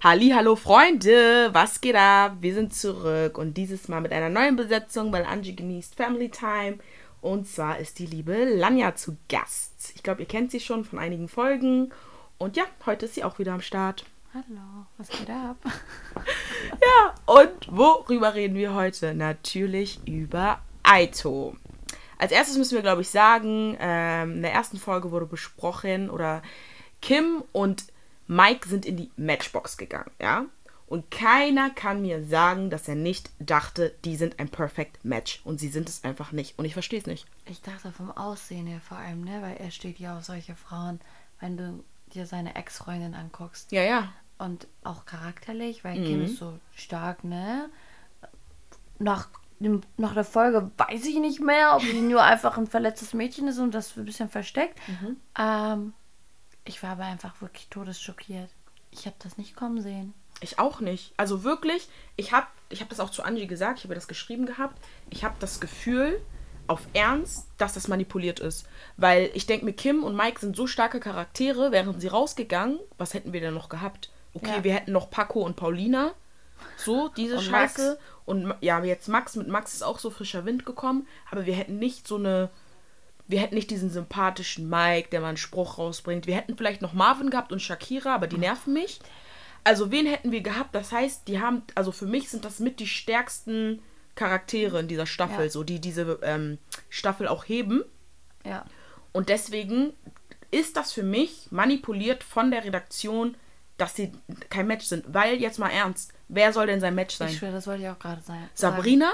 Halli, hallo Freunde, was geht ab? Wir sind zurück und dieses Mal mit einer neuen Besetzung, weil Angie genießt Family Time. Und zwar ist die liebe Lanja zu Gast. Ich glaube, ihr kennt sie schon von einigen Folgen. Und ja, heute ist sie auch wieder am Start. Hallo, was geht ab? ja, und worüber reden wir heute? Natürlich über Aito. Als erstes müssen wir, glaube ich, sagen, ähm, in der ersten Folge wurde besprochen, oder Kim und Mike sind in die Matchbox gegangen, ja? Und keiner kann mir sagen, dass er nicht dachte, die sind ein Perfect Match. Und sie sind es einfach nicht. Und ich verstehe es nicht. Ich dachte vom Aussehen her vor allem, ne? Weil er steht ja auf solche Frauen, wenn du dir seine Ex-Freundin anguckst. Ja, ja. Und auch charakterlich, weil mhm. Kim ist so stark, ne? Nach, dem, nach der Folge weiß ich nicht mehr, ob sie nur einfach ein verletztes Mädchen ist und das ein bisschen versteckt. Mhm. Ähm, ich war aber einfach wirklich todesschockiert. Ich habe das nicht kommen sehen. Ich auch nicht. Also wirklich, ich habe ich hab das auch zu Angie gesagt, ich habe das geschrieben gehabt. Ich habe das Gefühl, auf Ernst, dass das manipuliert ist. Weil ich denke mir, Kim und Mike sind so starke Charaktere, wären sie rausgegangen, was hätten wir denn noch gehabt? Okay, ja. wir hätten noch Paco und Paulina. So, diese und Scheiße. Max. Und ja, jetzt Max, mit Max ist auch so frischer Wind gekommen, aber wir hätten nicht so eine wir hätten nicht diesen sympathischen Mike, der mal einen Spruch rausbringt. Wir hätten vielleicht noch Marvin gehabt und Shakira, aber die nerven mich. Also wen hätten wir gehabt? Das heißt, die haben, also für mich sind das mit die stärksten Charaktere in dieser Staffel, ja. so die diese ähm, Staffel auch heben. Ja. Und deswegen ist das für mich manipuliert von der Redaktion, dass sie kein Match sind. Weil jetzt mal ernst, wer soll denn sein Match sein? Ich schwöre, das wollte ich auch gerade sagen. Sabrina?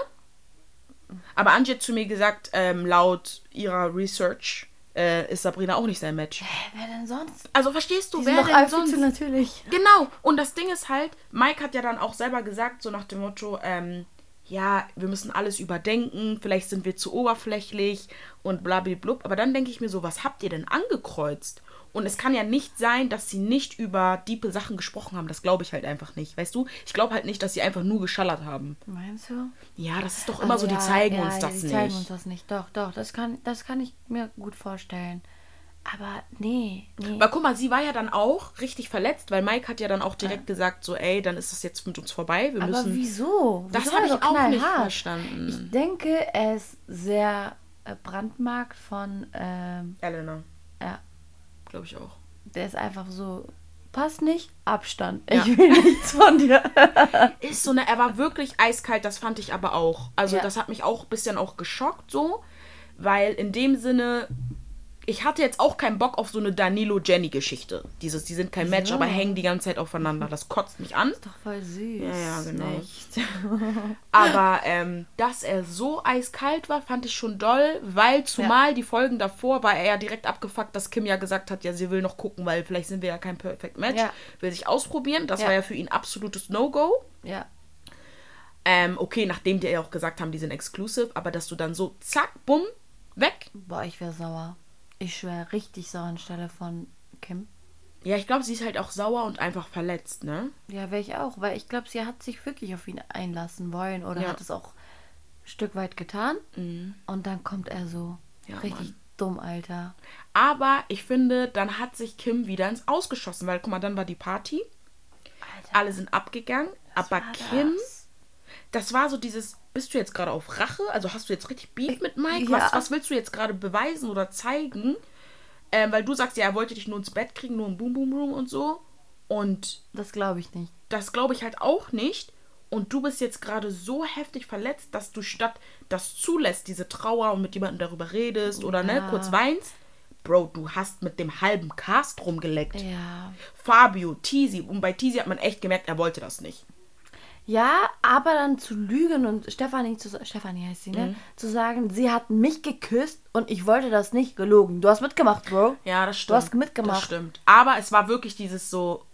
Aber Angie hat zu mir gesagt, ähm, laut ihrer Research äh, ist Sabrina auch nicht sein Match. Hä, wer denn sonst? Also verstehst du, Die wer sind denn sonst? natürlich. Genau. Und das Ding ist halt, Mike hat ja dann auch selber gesagt, so nach dem Motto, ähm, ja, wir müssen alles überdenken, vielleicht sind wir zu oberflächlich und blablabla. Aber dann denke ich mir so, was habt ihr denn angekreuzt? Und es kann ja nicht sein, dass sie nicht über diepe Sachen gesprochen haben. Das glaube ich halt einfach nicht. Weißt du? Ich glaube halt nicht, dass sie einfach nur geschallert haben. Meinst du? Ja, das ist doch immer also so, die zeigen ja, uns das die nicht. Die zeigen uns das nicht. Doch, doch, das kann, das kann ich mir gut vorstellen. Aber nee, nee. Weil guck mal, sie war ja dann auch richtig verletzt, weil Mike hat ja dann auch direkt ja. gesagt, so, ey, dann ist das jetzt mit uns vorbei. Wir Aber müssen. wieso? Das habe ich auch nicht verstanden. Ich denke, er ist sehr äh, brandmarkt von ähm, Elena. Ja glaube ich auch. Der ist einfach so, passt nicht, Abstand. Ich ja. will nichts von dir. ist so eine, er war wirklich eiskalt, das fand ich aber auch. Also ja. das hat mich auch ein bisschen auch geschockt so, weil in dem Sinne, ich hatte jetzt auch keinen Bock auf so eine Danilo-Jenny-Geschichte. Dieses, die sind kein Match, ja. aber hängen die ganze Zeit aufeinander. Das kotzt mich an. Ist doch voll süß. Ja, ja, genau. aber ähm, dass er so eiskalt war, fand ich schon doll, weil zumal ja. die Folgen davor war er ja direkt abgefuckt, dass Kim ja gesagt hat, ja, sie will noch gucken, weil vielleicht sind wir ja kein Perfect Match. Ja. Will sich ausprobieren. Das war ja für ihn absolutes No-Go. Ja. Ähm, okay, nachdem die ja auch gesagt haben, die sind exclusive, aber dass du dann so zack, bumm, weg. Boah, ich wäre sauer. Ich schwöre richtig sauer anstelle von Kim. Ja, ich glaube, sie ist halt auch sauer und einfach verletzt, ne? Ja, wäre ich auch, weil ich glaube, sie hat sich wirklich auf ihn einlassen wollen oder ja. hat es auch ein Stück weit getan. Mhm. Und dann kommt er so ja, richtig Mann. dumm, Alter. Aber ich finde, dann hat sich Kim wieder ins Ausgeschossen, weil guck mal, dann war die Party. Alter. Alle sind abgegangen, aber Kim, das? das war so dieses, bist du jetzt gerade auf Rache? Also hast du jetzt richtig Beef mit Mike? Ja. Was, was willst du jetzt gerade beweisen oder zeigen? Ähm, weil du sagst, ja, er wollte dich nur ins Bett kriegen, nur im Boom Boom Room und so. Und. Das glaube ich nicht. Das glaube ich halt auch nicht. Und du bist jetzt gerade so heftig verletzt, dass du statt das zulässt, diese Trauer und mit jemandem darüber redest oder ne, ja. kurz weinst. Bro, du hast mit dem halben Cast rumgeleckt. Ja. Fabio, Teasy. Und bei Teasy hat man echt gemerkt, er wollte das nicht. Ja, aber dann zu lügen und Stefanie, zu, Stefanie heißt sie, ne? Mhm. Zu sagen, sie hat mich geküsst und ich wollte das nicht gelogen. Du hast mitgemacht, Bro. Ja, das stimmt. Du hast mitgemacht. Das stimmt. Aber es war wirklich dieses so.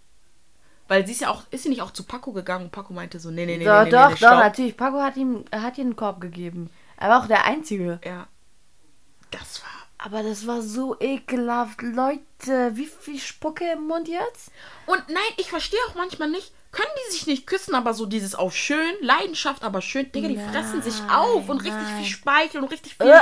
Weil sie ist ja auch, ist sie nicht auch zu Paco gegangen und Paco meinte so, nee, nee, nee, so, nee, Doch, nee, nee, doch, natürlich. Paco hat ihm, hat ihr einen Korb gegeben. Er war auch der Einzige. Ja. Das war. Aber das war so ekelhaft. Leute, wie viel Spucke im Mund jetzt? Und nein, ich verstehe auch manchmal nicht, können die sich nicht küssen, aber so dieses auf schön, Leidenschaft, aber schön. Digga, die nein, fressen sich auf und richtig viel Speichel und richtig viel. Äh.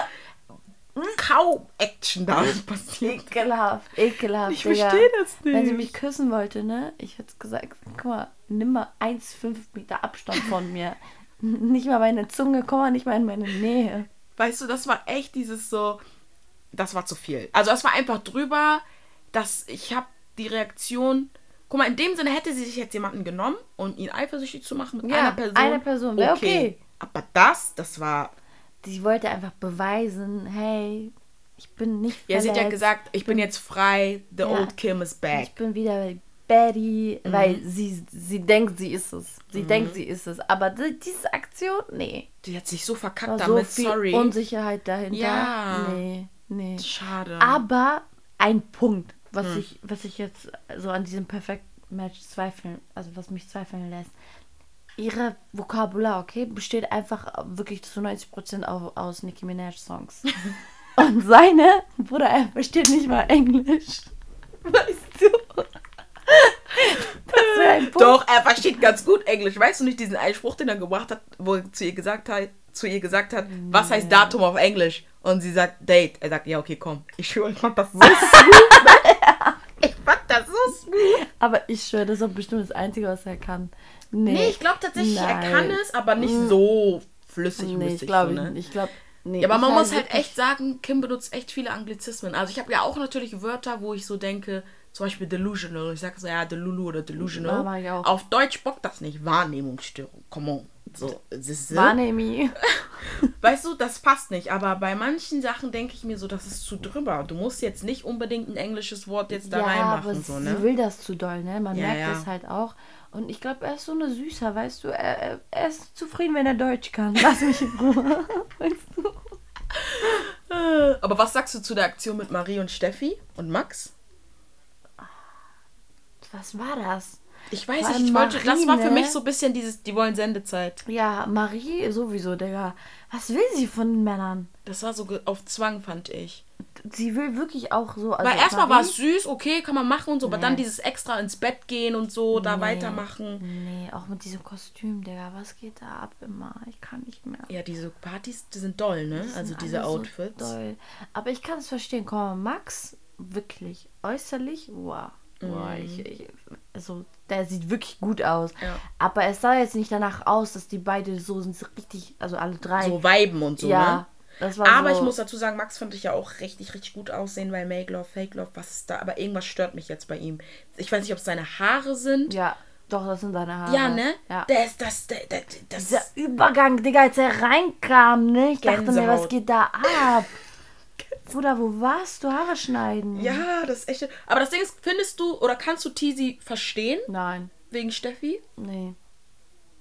kaum Action da passiert. Ekelhaft, ekelhaft. Ich Digga. verstehe das Wenn sie nicht. mich küssen wollte, ne? Ich hätte gesagt, guck mal, nimm mal 1,5 Meter Abstand von mir. Nicht mal meine Zunge, komm mal nicht mal in meine Nähe. Weißt du, das war echt dieses so, das war zu viel. Also es war einfach drüber, dass ich habe die Reaktion, guck mal, in dem Sinne hätte sie sich jetzt jemanden genommen und ihn eifersüchtig zu machen mit Ja, einer Person. eine Person, wär okay. Aber das, das war, Sie wollte einfach beweisen, hey, ich bin nicht ja, sie hat ja verletzt. gesagt, ich bin jetzt frei, the Ja. old Kim is Ich back. bin wieder Betty, Mhm. weil sie, sie denkt, sie ist es. Sie denkt, sie ist es. Aber die, diese Aktion, nee. Die hat sich so verkackt so damit, viel sorry. Unsicherheit dahinter. Ja. Nee, nee. Schade. Aber ein Punkt, was Hm. ich, was ich jetzt so an diesem Perfect Match zweifeln, also was mich zweifeln lässt. Ihre Vokabular, okay, besteht einfach wirklich zu 90% aus, aus Nicki Minaj Songs. Und seine, Bruder, er versteht nicht mal Englisch. Weißt du? Das ein Punkt. Doch, er versteht ganz gut Englisch. Weißt du nicht diesen Einspruch, den er gebracht hat, wo er zu ihr gesagt hat, zu ihr gesagt hat, was heißt Datum auf Englisch? Und sie sagt Date. Er sagt, ja, okay, komm. Ich schwöre, ich fand das so smooth. Das so smooth. Aber ich schwöre, das ist auch bestimmt das Einzige, was er kann. Nee, Nee, ich glaube tatsächlich, er Nein. kann es, aber nicht so flüssig Nee, ich glaube so, ne? Ich glaube, nee. Ja, aber man muss halt echt sagen, Kim benutzt echt viele Anglizismen. Also ich habe ja auch natürlich Wörter, wo ich so denke, zum Beispiel delusional. Ich sage so, ja, delulu oder delusional. Ja. Auf Deutsch bockt das nicht. Wahrnehmungsstörung. Come on. So, Wahrnehmi. Weißt du, das passt nicht. Aber bei manchen Sachen denke ich mir so, das ist zu drüber. Du musst jetzt nicht unbedingt ein englisches Wort jetzt da ja, aber reinmachen. So, sie ne? will das zu doll, ne? Man Ja, merkt ja. das halt auch. Und ich glaube, er ist so eine Süßer, weißt du? Er, er- er ist zufrieden, wenn er Deutsch kann. Lass mich in Ruhe. weißt du? Aber was sagst du zu der Aktion mit Marie und Steffi und Max? Was war das? Ich weiß nicht, ich wollte, das war für Marie, mich so ein bisschen dieses, die wollen Sendezeit. Ja, Marie sowieso, Digga. Was will sie von den Männern? Das war so auf Zwang, fand ich. Sie will wirklich auch so. Also Weil erstmal Marie- war es süß, okay, kann man machen und so, aber Nee. dann dieses extra ins Bett gehen und so, da Nee. weitermachen. Nee, auch mit diesem Kostüm, Digga. Was geht da ab immer? Ich kann nicht mehr. Ja, diese Partys, die sind doll, ne? Die Also diese alle so Outfits. doll. Aber ich kann es verstehen. Komm Max, wirklich äußerlich, wow. Wow, ich, ich, also, der sieht wirklich gut aus. Ja. Aber es sah jetzt nicht danach aus, dass die beide so sind, so richtig, also alle drei. So viben und so, ja, ne? das Aber so, ich muss dazu sagen, Max fand ich ja auch richtig, richtig gut aussehen, weil Make Love, Fake Love, was ist da? Aber irgendwas stört mich jetzt bei ihm. Ich weiß nicht, ob es seine Haare sind. Ja, doch, das sind seine Haare. Ja, ne? Ja. Der ist das, der, der, das Dieser Übergang, Digga, als er reinkam, ne? Ich dachte mir, Gänsehaut. was geht da ab? Bruder, wo warst du? Haare schneiden? Ja, das ist echt. Aber das Ding ist, findest du oder kannst du Teasy verstehen Nein, wegen Steffi? nee.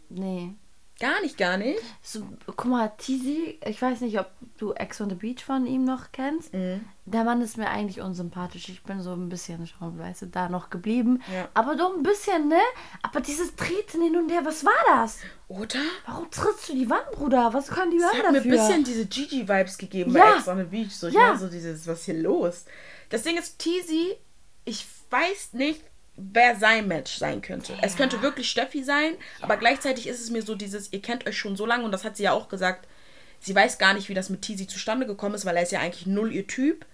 Nee. Gar nicht, gar nicht. So, guck mal, Tizi, ich weiß nicht, ob du Ex on the Beach von ihm noch kennst. Mhm. Der Mann ist mir eigentlich unsympathisch. Ich bin so ein bisschen schon, weißt du, da noch geblieben. Ja. Aber doch ein bisschen, ne? Aber dieses Treten hin und her, was war das? Oder? Warum trittst du die Wand, Bruder? Was können die Wand hat mir dafür? ein bisschen diese Gigi-Vibes gegeben Ja. bei Ex on the Beach. So, ich Ja. so dieses, was hier los? Das Ding ist, Teasy, ich weiß nicht, wer sein Match sein könnte. Es könnte wirklich Steffi sein, aber gleichzeitig ist es mir so dieses, ihr kennt euch schon so lange und das hat sie ja auch gesagt, sie weiß gar nicht, wie das mit Teasy zustande gekommen ist, weil er ist ja eigentlich null ihr Typ.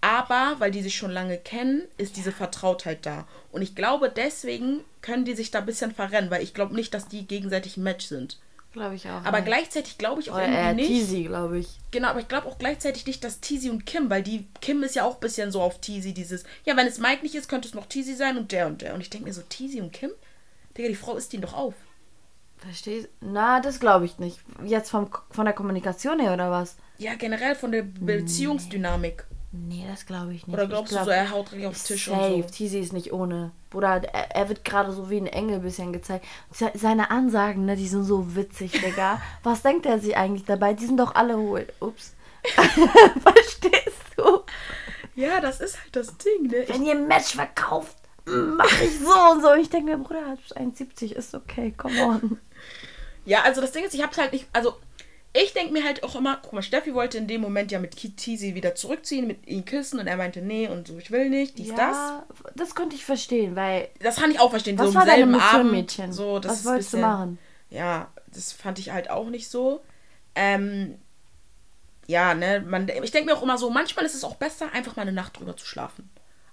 Aber weil die sich schon lange kennen, ist diese Vertrautheit da. Und ich glaube, deswegen können die sich da ein bisschen verrennen, weil ich glaube nicht, dass die gegenseitig ein Match sind. Glaube ich auch. Aber nicht. gleichzeitig glaube ich auch Oder irgendwie äh, nicht. Tizi, glaube ich. Genau, aber ich glaube auch gleichzeitig nicht, dass Teasy und Kim, weil die Kim ist ja auch ein bisschen so auf Teasy, dieses, ja, wenn es Mike nicht ist, könnte es noch Teasy sein und der und der. Und ich denke mir so, Teasy und Kim? Digga, die Frau isst ihn doch auf. Verstehst Na, das glaube ich nicht. Jetzt vom, von der Kommunikation her oder was? Ja, generell von der Beziehungsdynamik. Nee, das glaube ich nicht. Oder glaubst du glaub- so, er haut richtig aufs Tisch Safe, und so? Tizi ist nicht ohne. Bruder, er, er wird gerade so wie ein Engel bisschen gezeigt. Se- Seine Ansagen, ne, die sind so witzig, Digga. Was denkt er sich eigentlich dabei? Die sind doch alle hohl. Ups. Verstehst du? Ja, das ist halt das Ding, ne? Wenn ihr ein Match verkauft, mache ich so und so. Ich denke mir, Bruder, 1,70 ist okay, come on. ja, also das Ding ist, ich hab's halt nicht, also ich denke mir halt auch immer, guck mal, Steffi wollte in dem Moment ja mit Ki- Teasy wieder zurückziehen, mit ihm küssen und er meinte, nee und so, ich will nicht, dies, das. ja, das könnte ich verstehen, weil Das kann ich auch verstehen, was so war deine selben Mission, Abend. Mädchen? So, das was wolltest du bisschen- machen? Ja, das fand ich halt auch nicht so. Ähm, ja, ne, man, ich denke mir auch immer so, manchmal ist es auch besser, einfach mal eine Nacht drüber zu schlafen.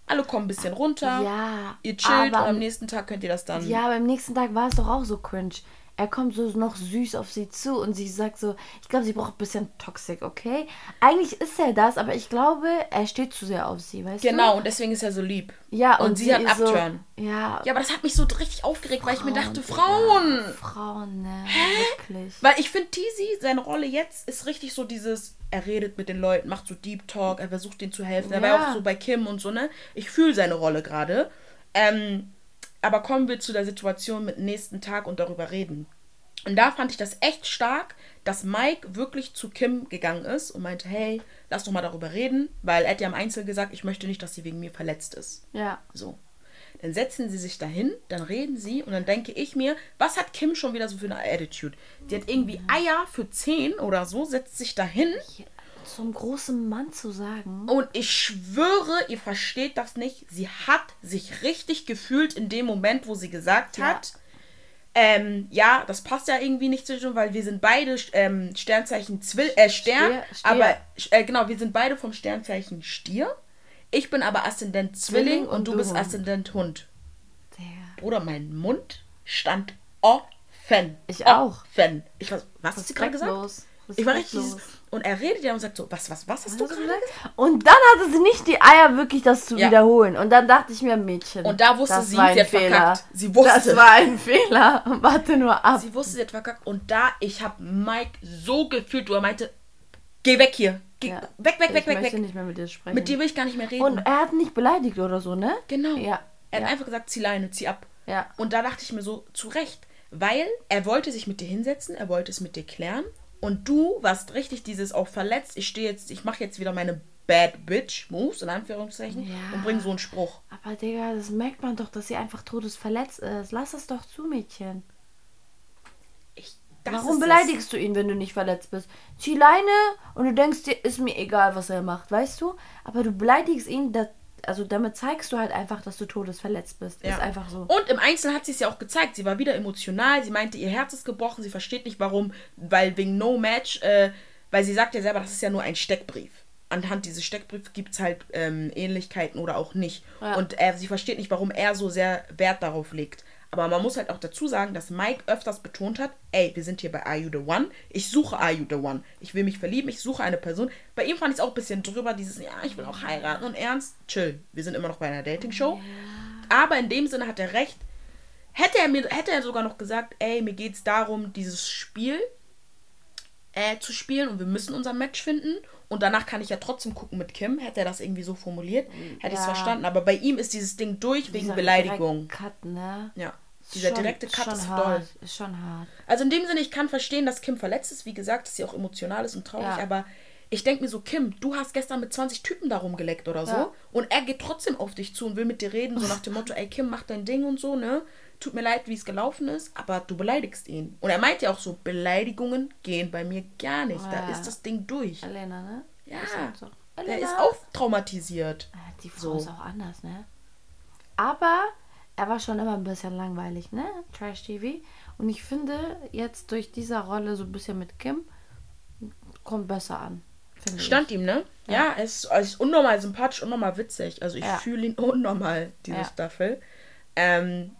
Alle kommen ein bisschen runter. Ja, Ihr chillt und aber- am nächsten Tag könnt ihr das dann. Ja, aber am nächsten Tag war es doch auch so cringe. Er kommt so noch süß auf sie zu und sie sagt so, ich glaube, sie braucht ein bisschen Toxic, okay? Eigentlich ist er das, aber ich glaube, er steht zu sehr auf sie, weißt Genau, du? und deswegen ist er so lieb. Ja, und, und sie hat ist so, Upturn. Ja, Ja, aber das hat mich so richtig aufgeregt, weil ich mir dachte. Frauen! Frauen, ne? Wirklich. Weil ich finde, Teasy, seine Rolle jetzt ist richtig so dieses, er redet mit den Leuten, macht so Deep Talk, er versucht denen zu helfen. Er war Ja. auch so bei Kim und so, ne? Ich fühle seine Rolle gerade. Ähm, aber kommen wir zu der Situation mit nächsten Tag und darüber reden. Und da fand ich das echt stark, dass Mike wirklich zu Kim gegangen ist und meinte, hey, lass doch mal darüber reden, weil er hat ja im Einzel gesagt, ich möchte nicht, dass sie wegen mir verletzt ist. Ja. So. Dann setzen sie sich dahin, dann reden sie und dann denke ich mir, was hat Kim schon wieder so für eine Attitude? Die hat irgendwie Eier für 10 oder so, setzt sich dahin Zum großen Mann zu sagen. und ich schwöre, ihr versteht das nicht. Sie hat sich richtig gefühlt in dem Moment, wo sie gesagt Ja. hat, ähm, ja, das passt ja irgendwie nicht zwischen weil wir sind beide ähm, Sternzeichen Zwill äh, Stern, Stier, Stier. aber äh, genau, wir sind beide vom Sternzeichen Stier. Ich bin aber Aszendent Zwilling, Zwilling und, und du du bist Hund. Aszendent Hund. Der. Bruder, mein Mund stand offen. Ich auch. Offen. Ich weiß, was hast du gerade gesagt? Respektlos. Ich war richtig. Und er redet ja und sagt so, was, was, was hast du Hast gerade gesagt? Und dann hatte sie nicht die Eier, wirklich das zu Ja. wiederholen. Und dann dachte ich mir, Mädchen. Und da wusste das sie, war ein sie hat Fehler. verkackt. Sie wusste. Das war ein Fehler. Warte nur ab. Sie wusste, sie hat verkackt. Und da, ich habe Mike so gefühlt, wo er meinte, geh weg hier. Geh, Ja. Weg, weg, weg, ich weg, weg. nicht mehr mit dir sprechen. Mit dir will ich gar nicht mehr reden. Und er hat nicht beleidigt oder so, ne? genau. Ja. Er hat ja. einfach gesagt, zieh Leine, zieh ab. Ja. Und da dachte ich mir so, zu Recht. Weil er wollte sich mit dir hinsetzen, er wollte es mit dir klären. Und du warst richtig dieses auch verletzt. Ich stehe jetzt, ich mache jetzt wieder meine Bad Bitch Moves, in Anführungszeichen, Ja. und bring so einen Spruch. Aber Digga, das merkt man doch, dass sie einfach todesverletzt ist. Lass es doch zu, Mädchen. Ich, das Warum beleidigst du ihn, wenn du nicht verletzt bist? Zieh Leine und du denkst dir, ist mir egal, was er macht, weißt du? Aber du beleidigst ihn, da, also damit zeigst du halt einfach, dass du todesverletzt bist. Ja. Ist einfach so. Und im Einzelnen hat sie es ja auch gezeigt. Sie war wieder emotional. Sie meinte, ihr Herz ist gebrochen. Sie versteht nicht, warum. Weil wegen No Match, äh, weil sie sagt ja selber, das ist ja nur ein Steckbrief. Anhand dieses Steckbriefs gibt es halt ähm, Ähnlichkeiten oder auch nicht. Ja. Und äh, sie versteht nicht, warum er so sehr Wert darauf legt. Aber man muss halt auch dazu sagen, dass Mike öfters betont hat, ey, wir sind hier bei Are You The One. Ich suche Are You The One. Ich will mich verlieben, ich suche eine Person. Bei ihm fand ich es auch ein bisschen drüber, dieses, ja, ich will auch heiraten. Und ernst, chill. Wir sind immer noch bei einer Dating-Show. Aber in dem Sinne hat er recht. Hätte er mir, hätte er sogar noch gesagt, ey, mir geht es darum, dieses Spiel äh, zu spielen und wir müssen unser Match finden. Und danach kann ich ja trotzdem gucken mit Kim. Hätte er das irgendwie so formuliert, hätte ich es Ja. verstanden. Aber bei ihm ist dieses Ding durch wegen Beleidigung. Cut, ne? Ja. Dieser Schon- direkte Cut schon ist hart. doll. Ist schon hart. Also in dem Sinne, ich kann verstehen, dass Kim verletzt ist. Wie gesagt, dass sie auch emotional ist und traurig. Ja. Aber ich denke mir so, Kim, du hast gestern mit 20 Typen darum geleckt oder so. Ja. Und er geht trotzdem auf dich zu und will mit dir reden. So nach dem Motto, ey Kim, mach dein Ding und so, ne? Tut mir leid, wie es gelaufen ist, aber du beleidigst ihn. Und er meint ja auch so, Beleidigungen gehen bei mir gar nicht. Da Ja. ist das Ding durch. Elena, ne? Ja. Ist halt so. Der ist auch traumatisiert. Die Frau So. ist auch anders, ne? Aber er war schon immer ein bisschen langweilig, ne? Trash TV. Und ich finde, jetzt durch diese Rolle so ein bisschen mit Kim, kommt besser an. Stand ihm, ne? Ja, er, ist, er ist unnormal sympathisch, unnormal witzig. Also ich Ja. fühle ihn unnormal, diese Ja. Staffel. Ähm,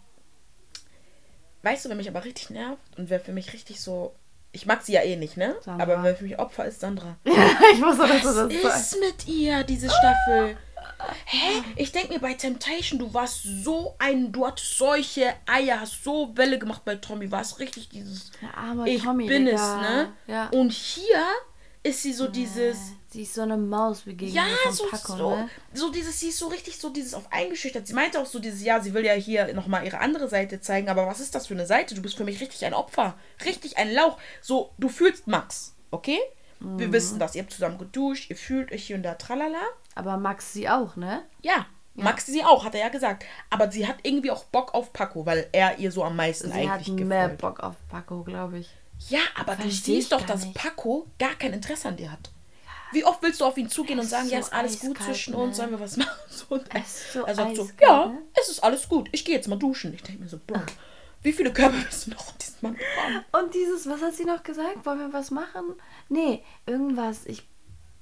weißt du, wer mich aber richtig nervt und wer für mich richtig so. Ich mag sie ja eh nicht, ne? Sandra. Aber wer für mich Opfer ist, Sandra. ich. ich wusste, dass du Was das ist sagst. mit ihr, diese Staffel? Hä? Ich denke mir bei Temptation, du warst so ein, du hattest solche Eier, hast so Welle gemacht bei Tommy, warst richtig dieses, Der arme ich Tommy, bin Digga. es, ne? Ja. Und hier ist sie so dieses, Sie ist so eine Maus begegnet ja, so, Paco, so, ne? so dieses, sie ist so richtig so dieses auf eingeschüchtert. Sie meinte auch so dieses, ja, sie will ja hier nochmal ihre andere Seite zeigen, aber was ist das für eine Seite? Du bist für mich richtig ein Opfer, richtig ein Lauch. So, du fühlst Max, okay? Wir Mhm. wissen das, ihr habt zusammen geduscht, ihr fühlt euch hier und da, tralala. Aber Max sie auch, ne? Ja, Max sie auch, hat er ja gesagt. Aber sie hat irgendwie auch Bock auf Paco, weil er ihr so am meisten Sie hat eigentlich mehr gefällt. Bock auf Paco, glaube ich. Ja, aber du Versteh ich siehst doch, dass nicht. Paco gar kein Interesse an dir hat. Wie oft willst du auf ihn zugehen und sagen, ja, so ist alles gut eiskalt, zwischen ne? uns, sollen wir was machen? So, und Er so er sagt so, eiskalt, ja, ne? es ist alles gut, ich gehe jetzt mal duschen. Ich denke mir so, Bro, wie viele Körper willst du noch auf diesen Mann bekommen? Und dieses, was hat sie noch gesagt? Wollen wir was machen? Nee, irgendwas. Ich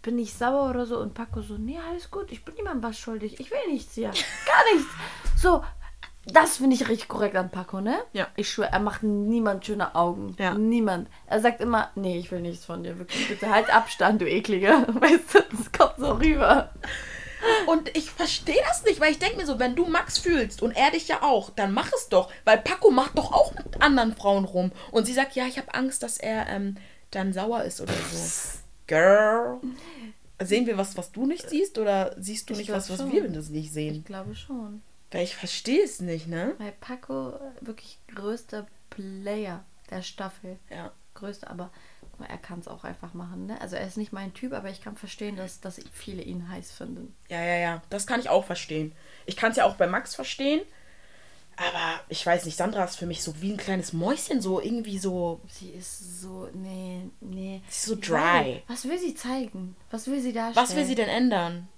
bin ich sauer oder so. Und Paco so, nee, alles gut, ich bin niemandem was schuldig. Ich will nichts hier. Gar nichts. So, das finde ich richtig korrekt an Paco, ne? Ja. Ich schwöre, er macht niemand schöne Augen. Ja. Niemand. Er sagt immer, nee, ich will nichts von dir. Wirklich, bitte halt Abstand, du Eklige. Weißt du, das kommt so rüber. Und ich verstehe das nicht, weil ich denke mir so, wenn du Max fühlst und er dich ja auch, dann mach es doch. Weil Paco macht doch auch mit anderen Frauen rum. Und sie sagt, ja, ich habe Angst, dass er ähm, dann sauer ist oder so. Girl. Sehen wir was, was du nicht siehst? Oder siehst du Ich nicht was, was schon. wir das nicht sehen? Ich glaube schon. Weil ich verstehe es nicht, ne? Weil Paco äh, wirklich größter Player der Staffel. Ja. Größter, aber er kann es auch einfach machen, ne? Also er ist nicht mein Typ, aber ich kann verstehen, dass, dass viele ihn heiß finden. Ja, ja, ja. Das kann ich auch verstehen. Ich kann es ja auch bei Max verstehen. Aber ich weiß nicht, Sandra ist für mich so wie ein kleines Mäuschen, so irgendwie so. Sie ist so, nee, nee. Sie ist so dry. Was will sie zeigen? Was will sie darstellen? Was will sie denn ändern?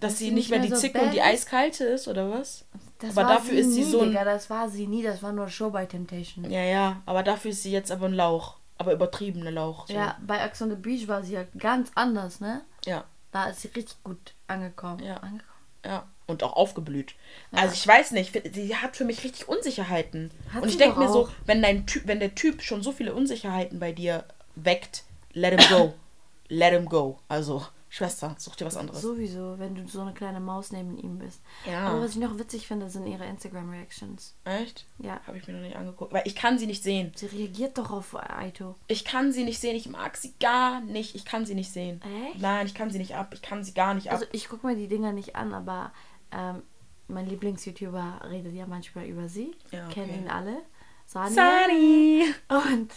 Dass, Dass sie sie nicht mehr mehr die so Zicke und die ist? Eiskalte ist, oder was? Das aber dafür ist sie nie, so ein- Digga, das war sie nie, das war nur Show bei Temptation. Ja, ja. Aber dafür ist sie jetzt aber ein Lauch. Aber übertriebene Lauch. So. Ja, bei Ex on the Beach war sie ja ganz anders, ne? Ja, Da ist sie richtig gut angekommen. Ja. angekommen. Ja. Und auch aufgeblüht. Also ich weiß nicht, sie hat für mich richtig Unsicherheiten. Hat und ich denke mir so, wenn dein Typ, wenn der Typ schon so viele Unsicherheiten bei dir weckt, let him go. let him go. Also, Schwester, such dir was anderes. Sowieso, wenn du so eine kleine Maus neben ihm bist. Ja. Aber was ich noch witzig finde, sind ihre Instagram-Reactions. Echt? Ja. Habe ich mir noch nicht angeguckt. Weil ich kann sie nicht sehen. Sie reagiert doch auf Aito. Ich kann sie nicht sehen. Ich mag sie gar nicht. Ich kann sie nicht sehen. Echt? Nein, ich kann sie nicht ab. Ich kann sie gar nicht ab. Also ich gucke mir die Dinger nicht an, aber ähm, mein Lieblings-YouTuber redet ja manchmal über sie. Ja, okay. Kennen ihn alle. Sani. Sunny. Und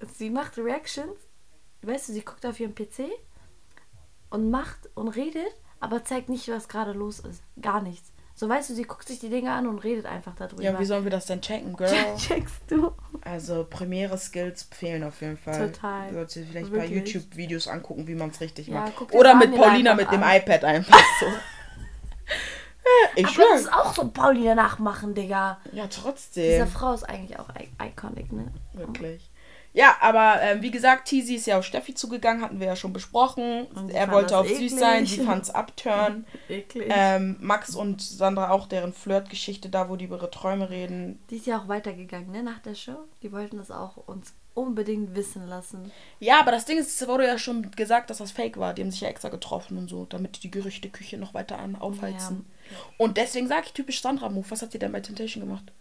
sie macht Reactions. Weißt du, sie guckt auf ihren PC und macht und redet, aber zeigt nicht, was gerade los ist. Gar nichts. So weißt du, sie guckt sich die Dinge an und redet einfach darüber. Ja, wie sollen wir das denn checken, Girl? checkst du? Also Premiere-Skills fehlen auf jeden Fall. Total. Du solltest dir vielleicht ein paar. YouTube-Videos angucken, wie man es richtig Ja, macht. Oder mit Paulina mit dem an. iPad einfach so. ich Aber das ist auch so Paulina nachmachen, Digga. Ja, Diese trotzdem. Frau ist eigentlich auch iconic, ne? Wirklich. Ja, aber ähm, wie gesagt, Tizi ist ja auf Steffi zugegangen, hatten wir ja schon besprochen. Er wollte auf süß eklig. sein, sie fand's abturn. Eklig. ähm, Max und Sandra auch deren Flirtgeschichte da, wo die über ihre Träume reden. Die ist ja auch weitergegangen, ne, nach der Show. Die wollten das auch uns unbedingt wissen lassen. Ja, aber das Ding ist, es wurde ja schon gesagt, dass das fake war. Die haben sich ja extra getroffen und so, damit die die Gerüchteküche noch weiter an aufheizen. Und deswegen sage ich typisch Sandra-Move. Was hat sie denn bei Temptation gemacht?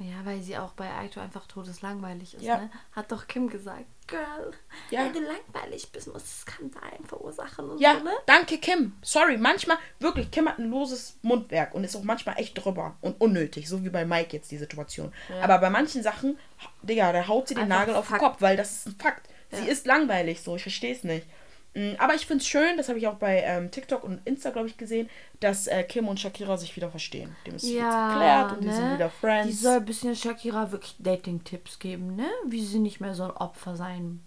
Ja, weil sie auch bei Aito einfach todeslangweilig ist, Ja. ne? Hat doch Kim gesagt, Girl, Ja. wenn du langweilig bist, musst du Skandalen verursachen und Ja, so, ne? danke Kim. Sorry, manchmal, wirklich, Kim hat ein loses Mundwerk und ist auch manchmal echt drüber und unnötig, so wie bei Mike jetzt die Situation. Aber bei manchen Sachen, Digga, da haut sie den Einfach Nagel auf den. Kopf, weil das ist ein Fakt. Sie Ja. ist langweilig so, ich verstehe es nicht. Mm, Aber ich finde es schön, das habe ich auch bei ähm, TikTok und Insta, glaube ich, gesehen, dass äh, Kim und Shakira sich wieder verstehen. Dem ist jetzt Ja, geklärt und die ne? sind wieder Friends. Die soll ein bisschen Shakira wirklich Dating-Tipps geben, ne? Wie sie nicht mehr so ein Opfer sein.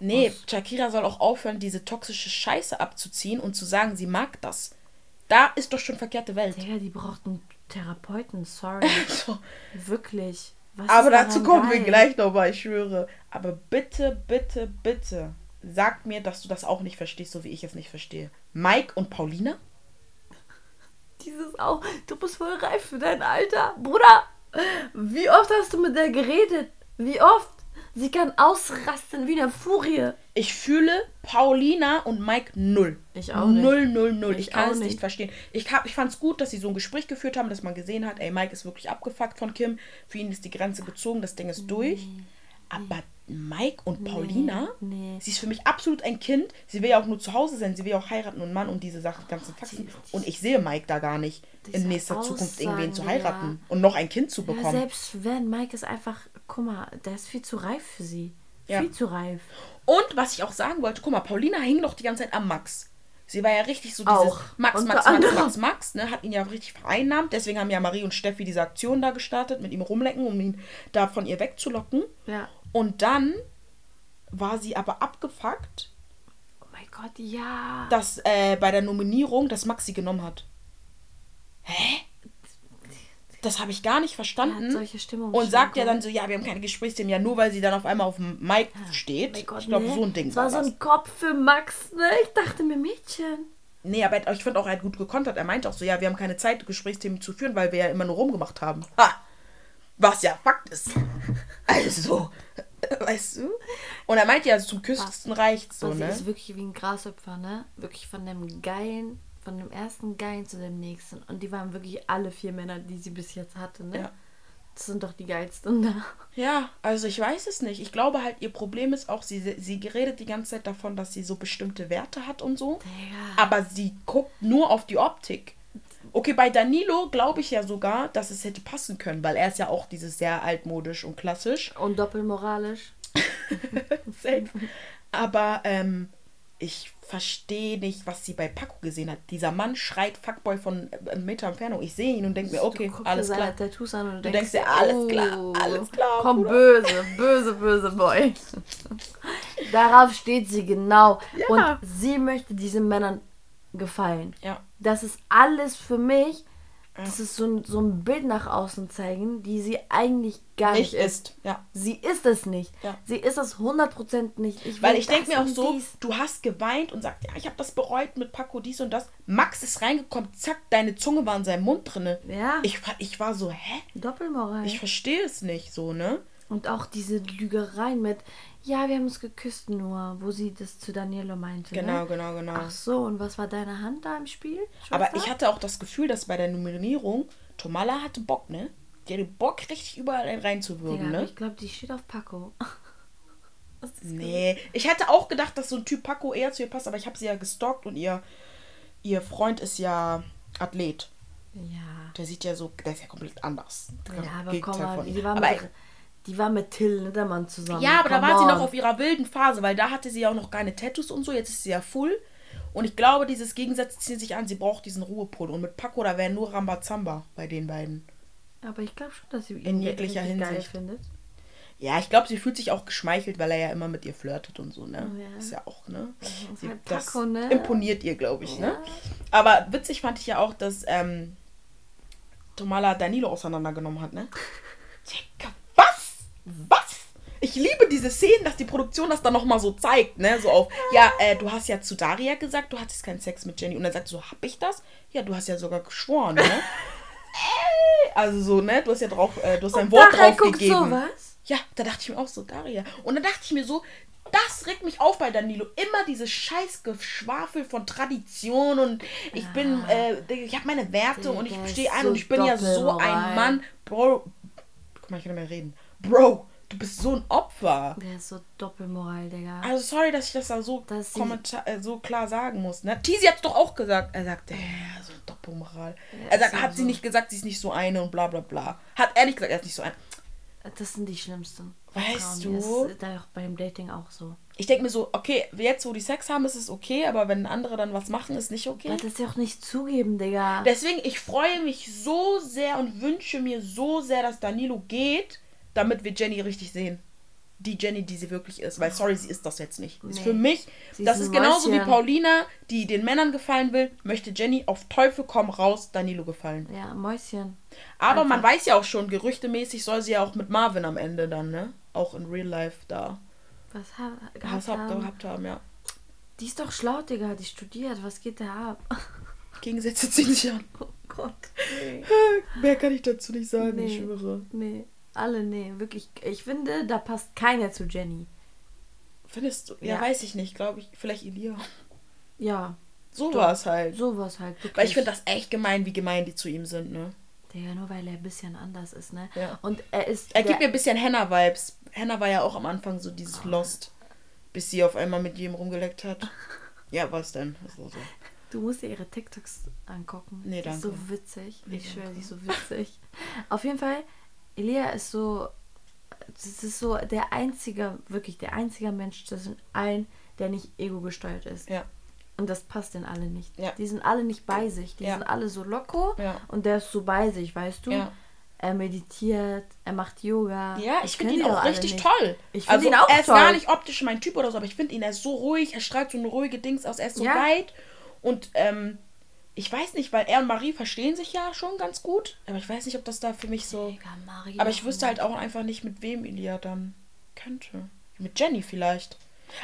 Nee, Shakira soll auch aufhören, diese toxische Scheiße abzuziehen und zu sagen, sie mag das. Da ist doch schon verkehrte Welt. Digga, die braucht einen Therapeuten, sorry. So. Wirklich. Was Aber dazu kommen wir geil? gleich nochmal, ich schwöre. Aber bitte, bitte, bitte, sag mir, dass du das auch nicht verstehst, so wie ich es nicht verstehe. Mike und Paulina? Dieses auch, du bist voll reif für dein Alter. Bruder, wie oft hast du mit der geredet? Wie oft? Sie kann ausrasten wie eine Furie. Ich fühle Paulina und Mike null. Ich auch nicht. Null, null, null. Ich, Ich kann es nicht nicht. verstehen. Ich, hab- ich fand es gut, dass sie so ein Gespräch geführt haben, dass man gesehen hat, ey, Mike ist wirklich abgefuckt von Kim. Für ihn ist die Grenze gezogen, das Ding ist durch. Aber Mike und Paulina, nee. sie ist für mich absolut ein Kind. Sie will ja auch nur zu Hause sein, sie will ja auch heiraten und einen Mann und diese Sachen, ganzen Faxen. Und ich sehe Mike da gar nicht, in nächster Zukunft irgendwen zu Aussagen, heiraten und noch ein Kind zu Ja, bekommen. selbst wenn, Mike ist einfach, guck mal, der ist viel zu reif für sie. Ja. Viel zu reif. Und was ich auch sagen wollte, guck mal, Paulina hing doch die ganze Zeit am Max. Sie war ja richtig so dieses Auch, Max, Max, Max, anderem. Max, Max, ne, hat ihn ja richtig vereinnahmt. Deswegen haben ja Marie und Steffi diese Aktion da gestartet, mit ihm rumlecken, um ihn da von ihr wegzulocken. Ja. Und dann war sie aber abgefuckt, Oh mein Gott, ja. dass äh, bei der Nominierung das Max sie genommen hat. Hä? das habe ich gar nicht verstanden. solche Stimmung und sagt ja dann so, ja, wir haben keine Gesprächsthemen, ja, nur weil sie dann auf einmal auf dem Mic steht. Mein Gott, ich glaube, nee. so ein Ding Das war so das. ein Kopf für Max, ne? Ich dachte mir, Mädchen. Nee, aber ich finde auch, er hat gut gekontert. Er meinte auch so, ja, wir haben keine Zeit, Gesprächsthemen zu führen, weil wir ja immer nur rumgemacht haben. Ha! Was ja Fakt ist. Also, weißt du? Und er meinte ja, zum Küsten reicht's so, sie ne? ist wirklich wie ein Grashüpfer, ne? Wirklich von dem geilen, von dem ersten geilen zu dem nächsten. Und die waren wirklich alle vier Männer, die sie bis jetzt hatte, ne? Ja. Das sind doch die geilsten da. Ja, also ich weiß es nicht. Ich glaube halt, ihr Problem ist auch, sie, sie redet die ganze Zeit davon, dass sie so bestimmte Werte hat und so. Digga. Aber sie guckt nur auf die Optik. Okay, bei Danilo glaube ich ja sogar, dass es hätte passen können, weil er ist ja auch dieses sehr altmodisch und klassisch. Und doppelmoralisch. Aber ähm, ich verstehe nicht, was sie bei Paco gesehen hat. Dieser Mann schreit Fuckboy von äh, einem Meter Entfernung. Ich sehe ihn und denke mir, okay, du alles dir seine klar. Tattoos an und du, Du denkst, dir, alles klar, alles klar, Komm, Bruder. böse, böse, böse Boy. Darauf steht sie genau. Ja. Und sie möchte diesen Männern gefallen. Ja, Das ist alles für mich. Das ist so ein, so ein Bild nach außen zeigen, die sie eigentlich gar nicht nicht ist. ist. Ja. Sie ist es nicht. Ja. Sie ist es 100% nicht. Ich Weil ich denke mir auch so, dies. du hast geweint und sagt, ja, ich habe das bereut mit Paco, dies und das. Max ist reingekommen, zack, deine Zunge war in seinem Mund drinne. Ja. Ich, war- ich war so, hä? Doppelmoral. Ich verstehe es nicht so, ne? Und auch diese Lügereien mit, ja, wir haben uns geküsst nur, wo sie das zu Danielo meinte. Genau, ne? genau, genau. Ach so, und was war deine Hand da im Spiel? Aber Schwester? ich hatte auch das Gefühl, dass bei der Nominierung Tomala hatte Bock, ne? Die hatte Bock, richtig überall reinzuwürgen, aber ne? ich glaube, die steht auf Paco. Nee, ich hätte auch gedacht, dass so ein Typ Paco eher zu ihr passt, aber ich habe sie ja gestalkt und ihr, ihr Freund ist ja Athlet. Ja. Der sieht ja so, der ist ja komplett anders. Ja, aber komm mal, die war, aber, mit, die war mit Till Lindemann zusammen. Ja, aber da Come war sie on. noch auf ihrer wilden Phase, weil da hatte sie ja auch noch keine Tattoos und so. Jetzt ist sie ja full. Und ich glaube, dieses Gegensatz zieht sich an. Sie braucht diesen Ruhepol. Und mit Paco, da wäre nur Rambazamba bei den beiden. Aber ich glaube schon, dass sie ihn In jeglicher Hinsicht. findet. Ja, ich glaube, sie fühlt sich auch geschmeichelt, weil er ja immer mit ihr flirtet und so, ne? Oh ja. Ist ja auch, ne? Sie, halt das Paco, ne? imponiert ihr, glaube ich, ne? Ja. Aber witzig fand ich ja auch, dass ähm, Tomala Danilo auseinandergenommen hat, ne? Digga, was? Ich liebe diese Szenen, dass die Produktion das dann nochmal so zeigt, ne? So auf, ja, äh, du hast ja zu Daria gesagt, du hattest keinen Sex mit Jenny. Und dann sagt so, hab ich das? Ja, du hast ja sogar geschworen, ne? Also so, ne? Du hast ja drauf, äh, du hast dein Wort drauf gegeben. sowas? Ja, da dachte ich mir auch so, Daria. Und dann dachte ich mir so, das regt mich auf bei Danilo. Immer dieses scheiß Geschwafel von Tradition und ich bin, äh, ich habe meine Werte und ich stehe ein so und ich bin ja so ein Mann. Bro, guck mal, ich kann nicht mehr reden. Bro, du bist so ein Opfer. Der ist so Doppelmoral, Digga. Also sorry, dass ich das da so, sie- äh, so klar sagen muss. Ne? Tizi hat doch auch gesagt. Er sagte, ja, so Doppelmoral. Ja, er sagt, hat sie so. nicht gesagt, sie ist nicht so eine und bla bla bla. Hat er nicht gesagt, er ist nicht so eine. Das sind die schlimmsten. Weißt Frauen. du? Das ist da auch beim Dating auch so. Ich denke mir so, okay, jetzt wo die Sex haben, ist es okay, aber wenn andere dann was machen, ist nicht okay. Weil das ja auch nicht zugeben, Digga. Deswegen, ich freue mich so sehr und wünsche mir so sehr, dass Danilo geht, damit wir Jenny richtig sehen. Die Jenny, die sie wirklich ist. Weil, sorry, sie ist das jetzt nicht. Ist Nee. für mich, Sie das ist ist genauso wie Mäuschen. Paulina, die den Männern gefallen will, möchte Jenny auf Teufel komm raus Danilo gefallen. Ja, Mäuschen. Aber man Einfach. weiß ja auch schon, gerüchtemäßig soll sie ja auch mit Marvin am Ende dann, ne? Auch in Real Life da. Was ha Was habt, haben. gehabt haben, ja. Die ist doch schlau, Digga. Die studiert. Was geht da ab? Gegensätze ziehen sich an. Oh Gott. Nee. Mehr kann ich dazu nicht sagen, Nee. ich schwöre. Nee. Alle, nee. Wirklich. Ich finde, da passt keiner zu Jenny. Findest du? Ja, Ja. weiß ich nicht, glaube ich. Vielleicht Elia. Ja. So war es halt. Sowas halt. Wirklich. Weil ich finde das echt gemein, wie gemein die zu ihm sind, ne? Digga, nur weil er ein bisschen anders ist, ne? Ja. Und er ist. Er gibt mir ein bisschen Henna-Vibes. Henna war ja auch am Anfang so dieses Lost, bis sie auf einmal mit jedem rumgeleckt hat. Ja, was denn? War so. Du musst dir ihre TikToks angucken. Nee, die ist danke. so witzig. Nee, ich schwöre, danke. die ist so witzig. Auf jeden Fall, Elia ist so. Das ist so der einzige, wirklich der einzige Mensch zwischen allen, der nicht ego gesteuert ist. Ja. Und das passt den alle nicht. Ja. Die sind alle nicht bei sich. Die Ja. sind alle so loco Ja. und der ist so bei sich, weißt du? Ja. Er meditiert, er macht Yoga. Ja, Das ich finde können ihn auch richtig nicht. toll. Ich finde also, ihn auch er ist toll. gar nicht optisch mein Typ oder so, aber ich finde ihn, er ist so ruhig, er strahlt so eine ruhige Dings aus, er ist so weit und ähm, Ich weiß nicht, weil er und Marie verstehen sich ja schon ganz gut. Aber ich weiß nicht, ob das da für mich so. Digga, Marie Aber ich wüsste halt auch einfach nicht, mit wem Ilia dann könnte. Mit Jenny vielleicht.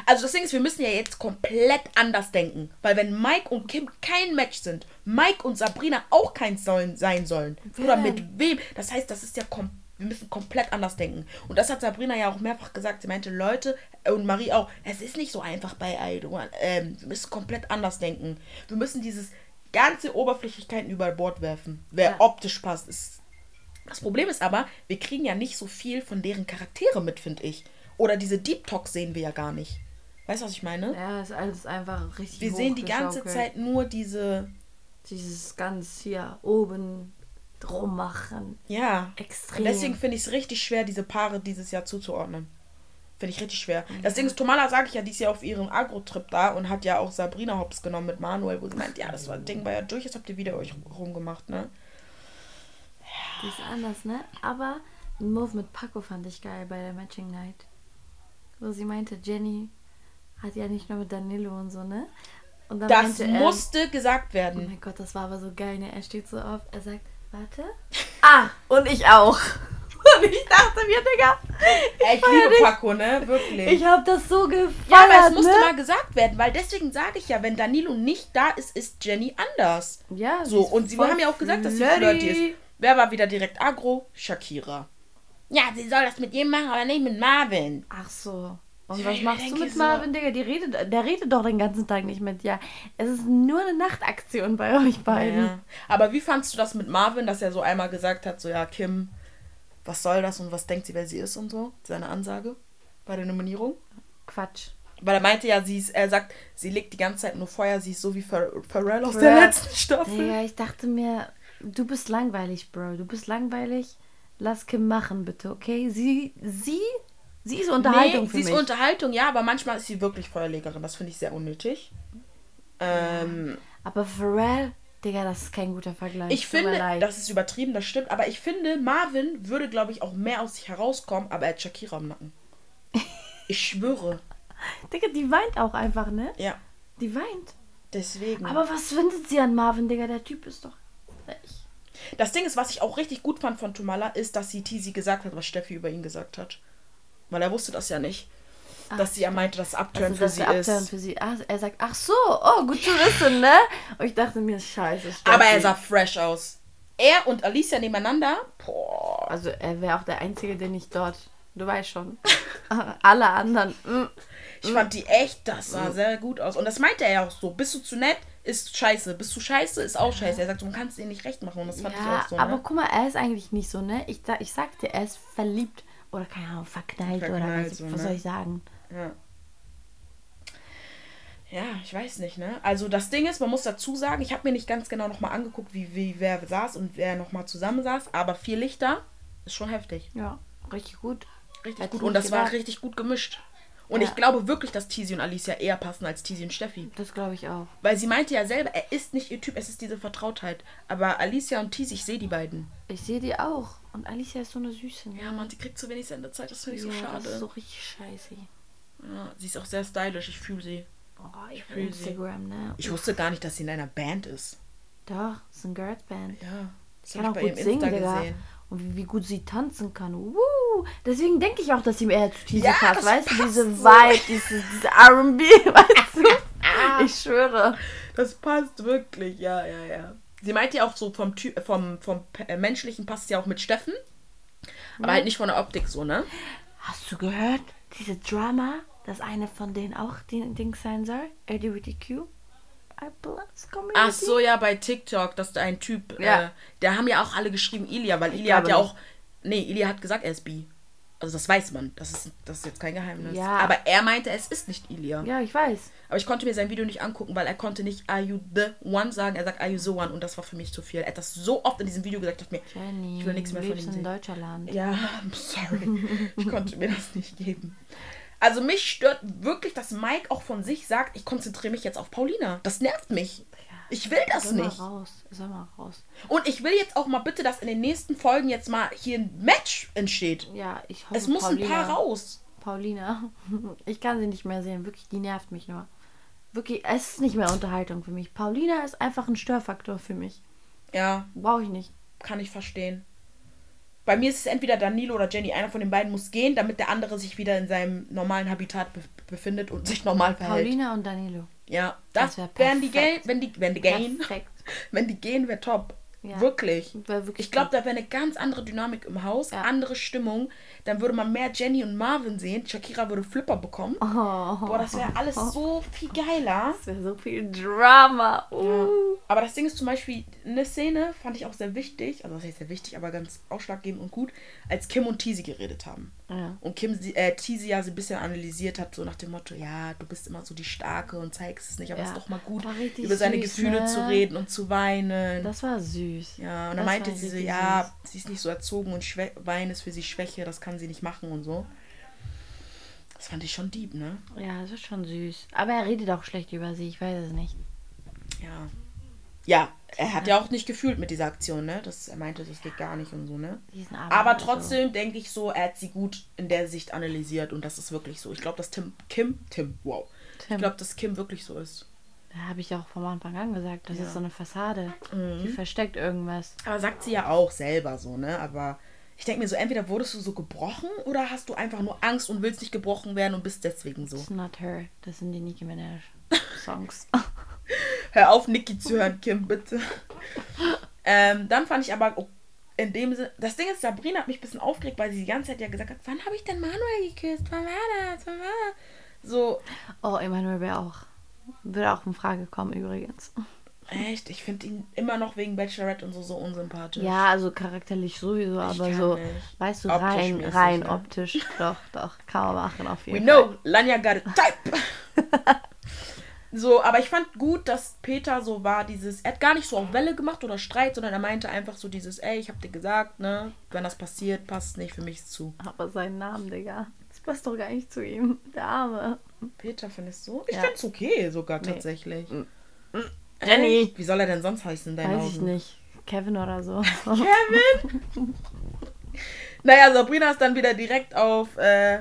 Also das Ding ist, wir müssen ja jetzt komplett anders denken. Weil wenn Mike und Kim kein Match sind, Mike und Sabrina auch keins sollen, sein sollen. Oder mit wem? Das heißt, das ist ja kom wir müssen komplett anders denken. Und das hat Sabrina ja auch mehrfach gesagt. Sie meinte, Leute, äh, und Marie auch, es ist nicht so einfach bei Idol. Ähm, wir müssen komplett anders denken. Wir müssen dieses ganze Oberflächlichkeiten über Bord werfen. Wer Ja. optisch passt, ist das Problem ist aber, wir kriegen ja nicht so viel von deren Charaktere mit, finde ich. Oder diese Deep Talks sehen wir ja gar nicht. Weißt du, was ich meine? Ja, ist alles einfach richtig wir sehen die ganze. Zeit nur diese. Dieses ganz hier oben drum machen. Ja. Extrem. Und deswegen finde ich es richtig schwer, diese Paare dieses Jahr zuzuordnen. Finde ich richtig schwer. Das Ding ist, Tomala sage ich ja, die ist ja auf ihrem Agro-Trip da und hat ja auch Sabrina hops genommen mit Manuel, wo sie meint, ja, das war, Ding war ja durch, jetzt habt ihr wieder euch rumgemacht, ne? Die ist anders, ne? Aber den Move mit Paco fand ich geil bei der Matching Night. Wo sie meinte, Jenny hat ja nicht nur mit Danilo und so, ne? Und dann Das meinte er, musste gesagt Oh werden. mein Gott, das war aber so geil, ne? Er steht so auf, er sagt, warte. Ah, und ich auch. Und ich dachte mir, Digga, Ey, ich liebe dich. Paco, ne? Wirklich. ich hab das so gefeiert, Ja, aber es musste ne? mal gesagt werden, weil deswegen sage ich ja, wenn Danilo nicht da ist, ist Jenny anders. Ja, So, und sie haben ja auch gesagt, dass sie flirty. ist. Wer war wieder direkt agro? Shakira. Ja, sie soll das mit jedem machen, aber nicht mit Marvin. Ach so. Und Ich was machst du mit so- Marvin, Digga? Die redet, der redet doch den ganzen Tag nicht mit dir. Es ist nur eine Nachtaktion bei euch beiden. Ja. Aber wie fandst du das mit Marvin, dass er so einmal gesagt hat, so ja, Kim, was soll das und was denkt sie, wer sie ist und so? Seine Ansage bei der Nominierung? Quatsch. Weil er meinte ja, sie ist, er sagt, sie legt die ganze Zeit nur Feuer, sie ist so wie Pharrell aus der Pharrell. letzten Staffel. Digga, ich dachte mir, du bist langweilig, Bro. Du bist langweilig. Lass Kim machen, bitte, okay? Sie, sie, sie ist Unterhaltung nee, für sie mich. ist Unterhaltung, ja, aber manchmal ist sie wirklich Feuerlegerin. Das finde ich sehr unnötig. Ähm, Aber Pharrell, Digga, das ist kein guter Vergleich. ich Tut finde, das ist übertrieben, das stimmt, aber ich finde, Marvin würde, glaube ich, auch mehr aus sich herauskommen, aber er hat Shakira im Nacken. Ich schwöre. Digga, die weint auch einfach, ne? Ja, Die weint. deswegen. Aber was findet sie an Marvin, Digga? Der Typ ist doch frech. das Ding ist, was ich auch richtig gut fand von Tomala, ist, dass sie Tizi gesagt hat, was Steffi über ihn gesagt hat. Weil er wusste das ja nicht. Dass sie ja meinte, dass Upturn Also, für dass sie Upturn ist. für sie. Ah, er sagt, ach so, oh, gut zu wissen, ne? Und ich dachte mir, scheiße. Aber er sah fresh aus. Er und Alicia nebeneinander. Boah. Also, er wäre auch der Einzige, den ich dort. Du weißt schon. Alle anderen. mm. Ich fand die echt, das sah sehr gut aus. Und das meinte er ja auch so. Bist du zu nett, ist scheiße. Bist du scheiße, ist auch scheiße. Er sagt, du kannst dir nicht recht machen. Und das fand ich Ja, auch so. aber Ne? guck mal, er ist eigentlich nicht so, ne? Ich, ich sagte, er ist verliebt. Oder keine Ahnung, verknallt, oder Verknallt was, so, was ne? soll ich sagen? Ja. Ja, ich weiß nicht, ne? Also das Ding ist, man muss dazu sagen, ich habe mir nicht ganz genau nochmal angeguckt, wie, wie wer saß und wer nochmal zusammen saß, aber vier Lichter ist schon heftig. Ja, richtig gut. Richtig Hätte gut. Und das nicht war gedacht. richtig gut gemischt. Und Ja. ich glaube wirklich, dass Tizi und Alicia eher passen als Tizi und Steffi. Das glaube ich auch. Weil sie meinte ja selber, er ist nicht ihr Typ, es ist diese Vertrautheit. Aber Alicia und Tizi, ich sehe die beiden. Ich sehe die auch. Und Alicia ist so eine Süße. Ne? Ja, Mann, sie kriegt zu wenig Sendezeit, das finde ich so Ja, schade. Das ist so richtig scheiße. Ja, sie ist auch sehr stylisch, ich fühle sie. Oh, ich fühl sie. Instagram, ne? Ich wusste gar nicht, dass sie in einer Band ist. Doch, es ist ein Girls Band. Ja, das Kann auch gut singen, Insta Digga. gesehen. Und wie, wie gut sie tanzen kann. Woo! Deswegen denke ich auch, dass sie eher zu Teaser Ja, passt. Weißt du, passt diese so. Vibe, diese, diese RB, weißt du? Ich schwöre. Das passt wirklich, ja, ja, ja. Sie meinte ja auch so vom Typ, vom, vom äh, menschlichen passt ja auch mit Steffen. Aber halt nicht von der Optik so, ne? Hast du gehört? Diese Drama, dass eine von denen auch die Ding sein soll? LGBTQ? Ach so, ja, bei TikTok, dass da ein Typ, Ja. äh, da haben ja auch alle geschrieben Ilia, weil Ilia hat ja auch, nee, Ilia hat gesagt, er ist bi. Also das weiß man, das ist, das ist jetzt kein Geheimnis. Ja. Aber er meinte, es ist nicht Ilia. Ja, ich weiß. Aber ich konnte mir sein Video nicht angucken, weil er konnte nicht Are you the one sagen, er sagt Are you the one und das war für mich zu viel. Er hat das so oft in diesem Video gesagt, ich mir, Jenny, ich will nichts mehr von ihm in sehen. Deutschland. Ja, I'm sorry. Ich konnte mir das nicht geben. Also mich stört wirklich, dass Mike auch von sich sagt, ich konzentriere mich jetzt auf Paulina. Das nervt mich. Ich will das Soll mal nicht. raus. Soll mal raus. Und ich will jetzt auch mal bitte, dass in den nächsten Folgen jetzt mal hier ein Match entsteht. Ja, ich hoffe, Es muss Paulina, ein paar raus. Paulina. Ich kann sie nicht mehr sehen. Wirklich, die nervt mich nur. wirklich, es ist nicht mehr Unterhaltung für mich. Paulina ist einfach ein Störfaktor für mich. Ja, Brauche ich nicht. kann ich verstehen. Bei mir ist es entweder Danilo oder Jenny. Einer von den beiden muss gehen, damit der andere sich wieder in seinem normalen Habitat be befindet und sich normal verhält. Paulina und Danilo. Ja, das, Das wär wären die gehen, perfekt. wenn die, wenn die gehen, Perfekt. wenn die gehen, wäre top. Ja. Wirklich. Wär wirklich Ich glaube, da wäre eine ganz andere Dynamik im Haus, Ja. andere Stimmung. Dann würde man mehr Jenny und Marvin sehen. Shakira würde Flipper bekommen. Oh, Boah, das wäre alles so viel geiler. das wäre so viel Drama. Uh. Aber das Ding ist zum Beispiel, eine Szene fand ich auch sehr wichtig, also das heißt sehr wichtig, aber ganz ausschlaggebend und gut, als Kim und Teasy geredet haben. Ja. Und Kim, sie- äh, Teasy ja so ein bisschen analysiert hat, so nach dem Motto, ja, du bist immer so die Starke und zeigst es nicht, aber es Ja. ist doch mal gut, über seine süß, Gefühle ne? zu reden und zu weinen. Das war süß. ja, und das dann meinte sie so, ja, sie ist nicht so erzogen und Schwä Weinen ist für sie Schwäche, das kann sie nicht machen und so. Das fand ich schon deep, ne? Ja, das ist schon süß. Aber er redet auch schlecht über sie, ich weiß es nicht. Ja. Ja, er hat ja auch nicht gefühlt mit dieser Aktion, ne? Das, er meinte, das geht gar nicht und so, ne? Aber oder trotzdem denke ich so, er hat sie gut in der Sicht analysiert und das ist wirklich so. Ich glaube, dass Tim, Kim, Tim, wow. Tim. Ich glaube, dass Kim wirklich so ist. So. Da habe ich auch vom Anfang an gesagt, das Ja. Mhm. ist so eine Fassade. Die versteckt irgendwas. Aber sagt sie ja auch selber so, ne? Aber ich denke mir so, entweder wurdest du so gebrochen oder hast du einfach nur Angst und willst nicht gebrochen werden und bist deswegen so. It's not her. Das sind die Nicki Minaj Songs. Hör auf, Niki zu hören, Kim, bitte. ähm, dann fand ich aber auch in dem Sinne, das Ding ist, Sabrina hat mich ein bisschen aufgeregt, weil sie die ganze Zeit ja gesagt hat, wann habe ich denn Manuel geküsst? Wann war das? Wann war das? So, Oh, Emanuel wäre auch. Würde auch in Frage kommen übrigens. echt, ich finde ihn immer noch wegen Bachelorette und so so unsympathisch. Ja, also charakterlich sowieso, aber kann so, nicht. weißt du, Optisch rein, mäßig, rein ne? optisch. Doch, doch, kann man machen auf We jeden know, Fall. Lanya got a type. so, aber ich fand gut, dass Peter so war, dieses, er hat gar nicht so auf Welle gemacht oder Streit, sondern er meinte einfach so dieses, ey, ich hab dir gesagt, ne, wenn das passiert, passt nicht für mich zu. Aber seinen Namen, Digga. Das passt doch gar nicht zu ihm. Der Arme. Peter findest du? Ich Ja. find's okay sogar Nee. tatsächlich. Jenny. Echt? Wie soll er denn sonst heißen in deinen Weiß ich Augen? nicht. Kevin oder so. Kevin? naja, Sabrina ist dann wieder direkt auf äh,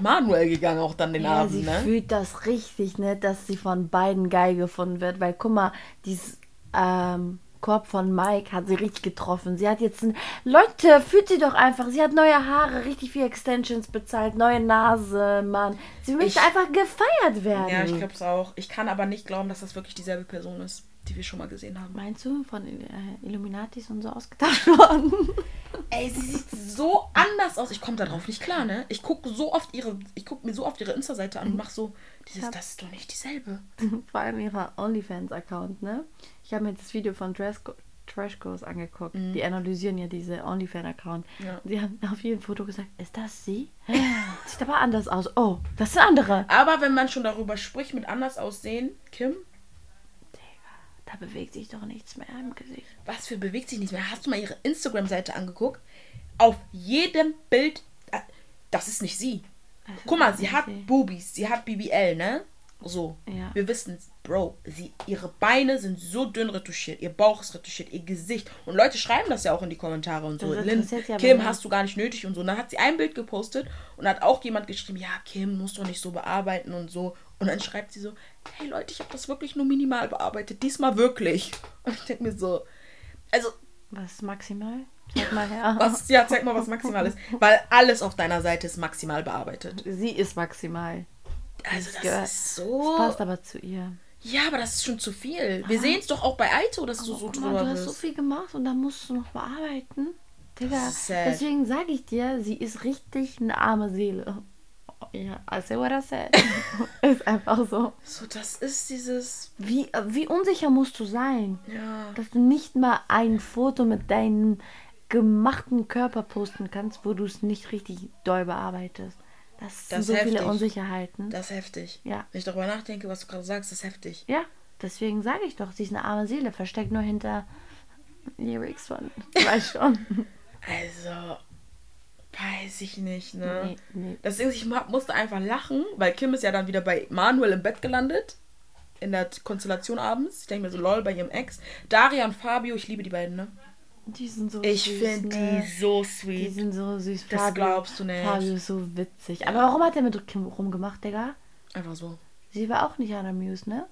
Manuel gegangen, auch dann den Ja, Abend, sie ne? fühlt das richtig, ne, dass sie von beiden geil gefunden wird, weil guck mal, dieses ähm, Korb von Mike hat sie richtig getroffen. Sie hat jetzt ein Leute, fühlt sie doch einfach. Sie hat neue Haare, richtig viel Extensions bezahlt, neue Nase, Mann. Sie möchte Ich- einfach gefeiert werden. Ja, ich glaube es auch. Ich kann aber nicht glauben, dass das wirklich dieselbe Person ist, die wir schon mal gesehen haben. Meinst du, von äh, Illuminatis und so ausgetauscht worden? Ey, sie sieht so anders aus. Ich komme darauf nicht klar, ne? Ich gucke so oft ihre, ich gucke mir so oft ihre Insta-Seite an und mach so, dieses, das ist doch nicht dieselbe. Vor allem ihrer OnlyFans-Account, ne? Ich habe mir das Video von Trashco Trashcos angeguckt. Die analysieren ja diese OnlyFans-Account. Mhm. Ja. Die haben auf jedem Foto gesagt, ist das sie? Sieht aber anders aus. Oh, das ist eine andere. Aber wenn man schon darüber spricht, mit anders aussehen, Kim, Da bewegt sich doch nichts mehr im Gesicht. was für bewegt sich nicht mehr? Hast du mal ihre Instagram-Seite angeguckt? Auf jedem Bild, äh, das ist nicht sie. Guck mal, sie hat sie. Boobies, sie hat BBL, ne? So. Ja. Wir wissen, Bro, sie, ihre Beine sind so dünn retuschiert, ihr Bauch ist retuschiert, ihr Gesicht. Und Leute schreiben das ja auch in die Kommentare und so. Ja Kim, hast du gar nicht nötig und so. Und dann hat sie ein Bild gepostet und hat auch jemand geschrieben, ja, Kim, musst doch nicht so bearbeiten und so. Und dann schreibt sie so, hey Leute, ich habe das wirklich nur minimal bearbeitet, diesmal wirklich. Und ich denke mir so, also Was ist maximal? Sag mal her. was, ja, zeig mal, was maximal ist. Weil alles auf deiner Seite ist maximal bearbeitet. Sie ist maximal. Also Das das gehört- ist Das so. passt aber zu ihr. Ja, aber das ist schon zu viel. Wir sehen es doch auch bei Aito, dass du so Guck mal, drüber du hast so bist. viel gemacht und dann musst du noch bearbeiten. Digga, Das deswegen sage ich dir, sie ist richtig eine arme Seele. Ja, I say what I said. ist einfach so. So, das ist dieses. Wie, wie unsicher musst du sein, Ja. dass du nicht mal ein Foto mit deinem gemachten Körper posten kannst, wo du es nicht richtig doll bearbeitest. Das sind Das so ist viele heftig. Unsicherheiten. Das ist heftig. Ja. Wenn ich darüber nachdenke, was du gerade sagst, das ist heftig. Ja, deswegen sage ich doch, sie ist eine arme Seele, versteckt nur hinter Lyrics von. Du weißt schon. Also, weiß ich nicht, ne? Nee, nee. Ist, ich mu- musste einfach lachen, weil Kim ist ja dann wieder bei Manuel im Bett gelandet. In der Konstellation abends. Ich denke mir so, lol, bei ihrem Ex. Daria und Fabio, ich liebe die beiden, ne? Die sind so Ich süß. finde ne? die so Die sweet. sind so süß. Das glaubst du nicht. Fabio ist so witzig. Aber warum hat er mit Kim rumgemacht, Digga? Einfach so. Sie war auch nicht unamused, ne?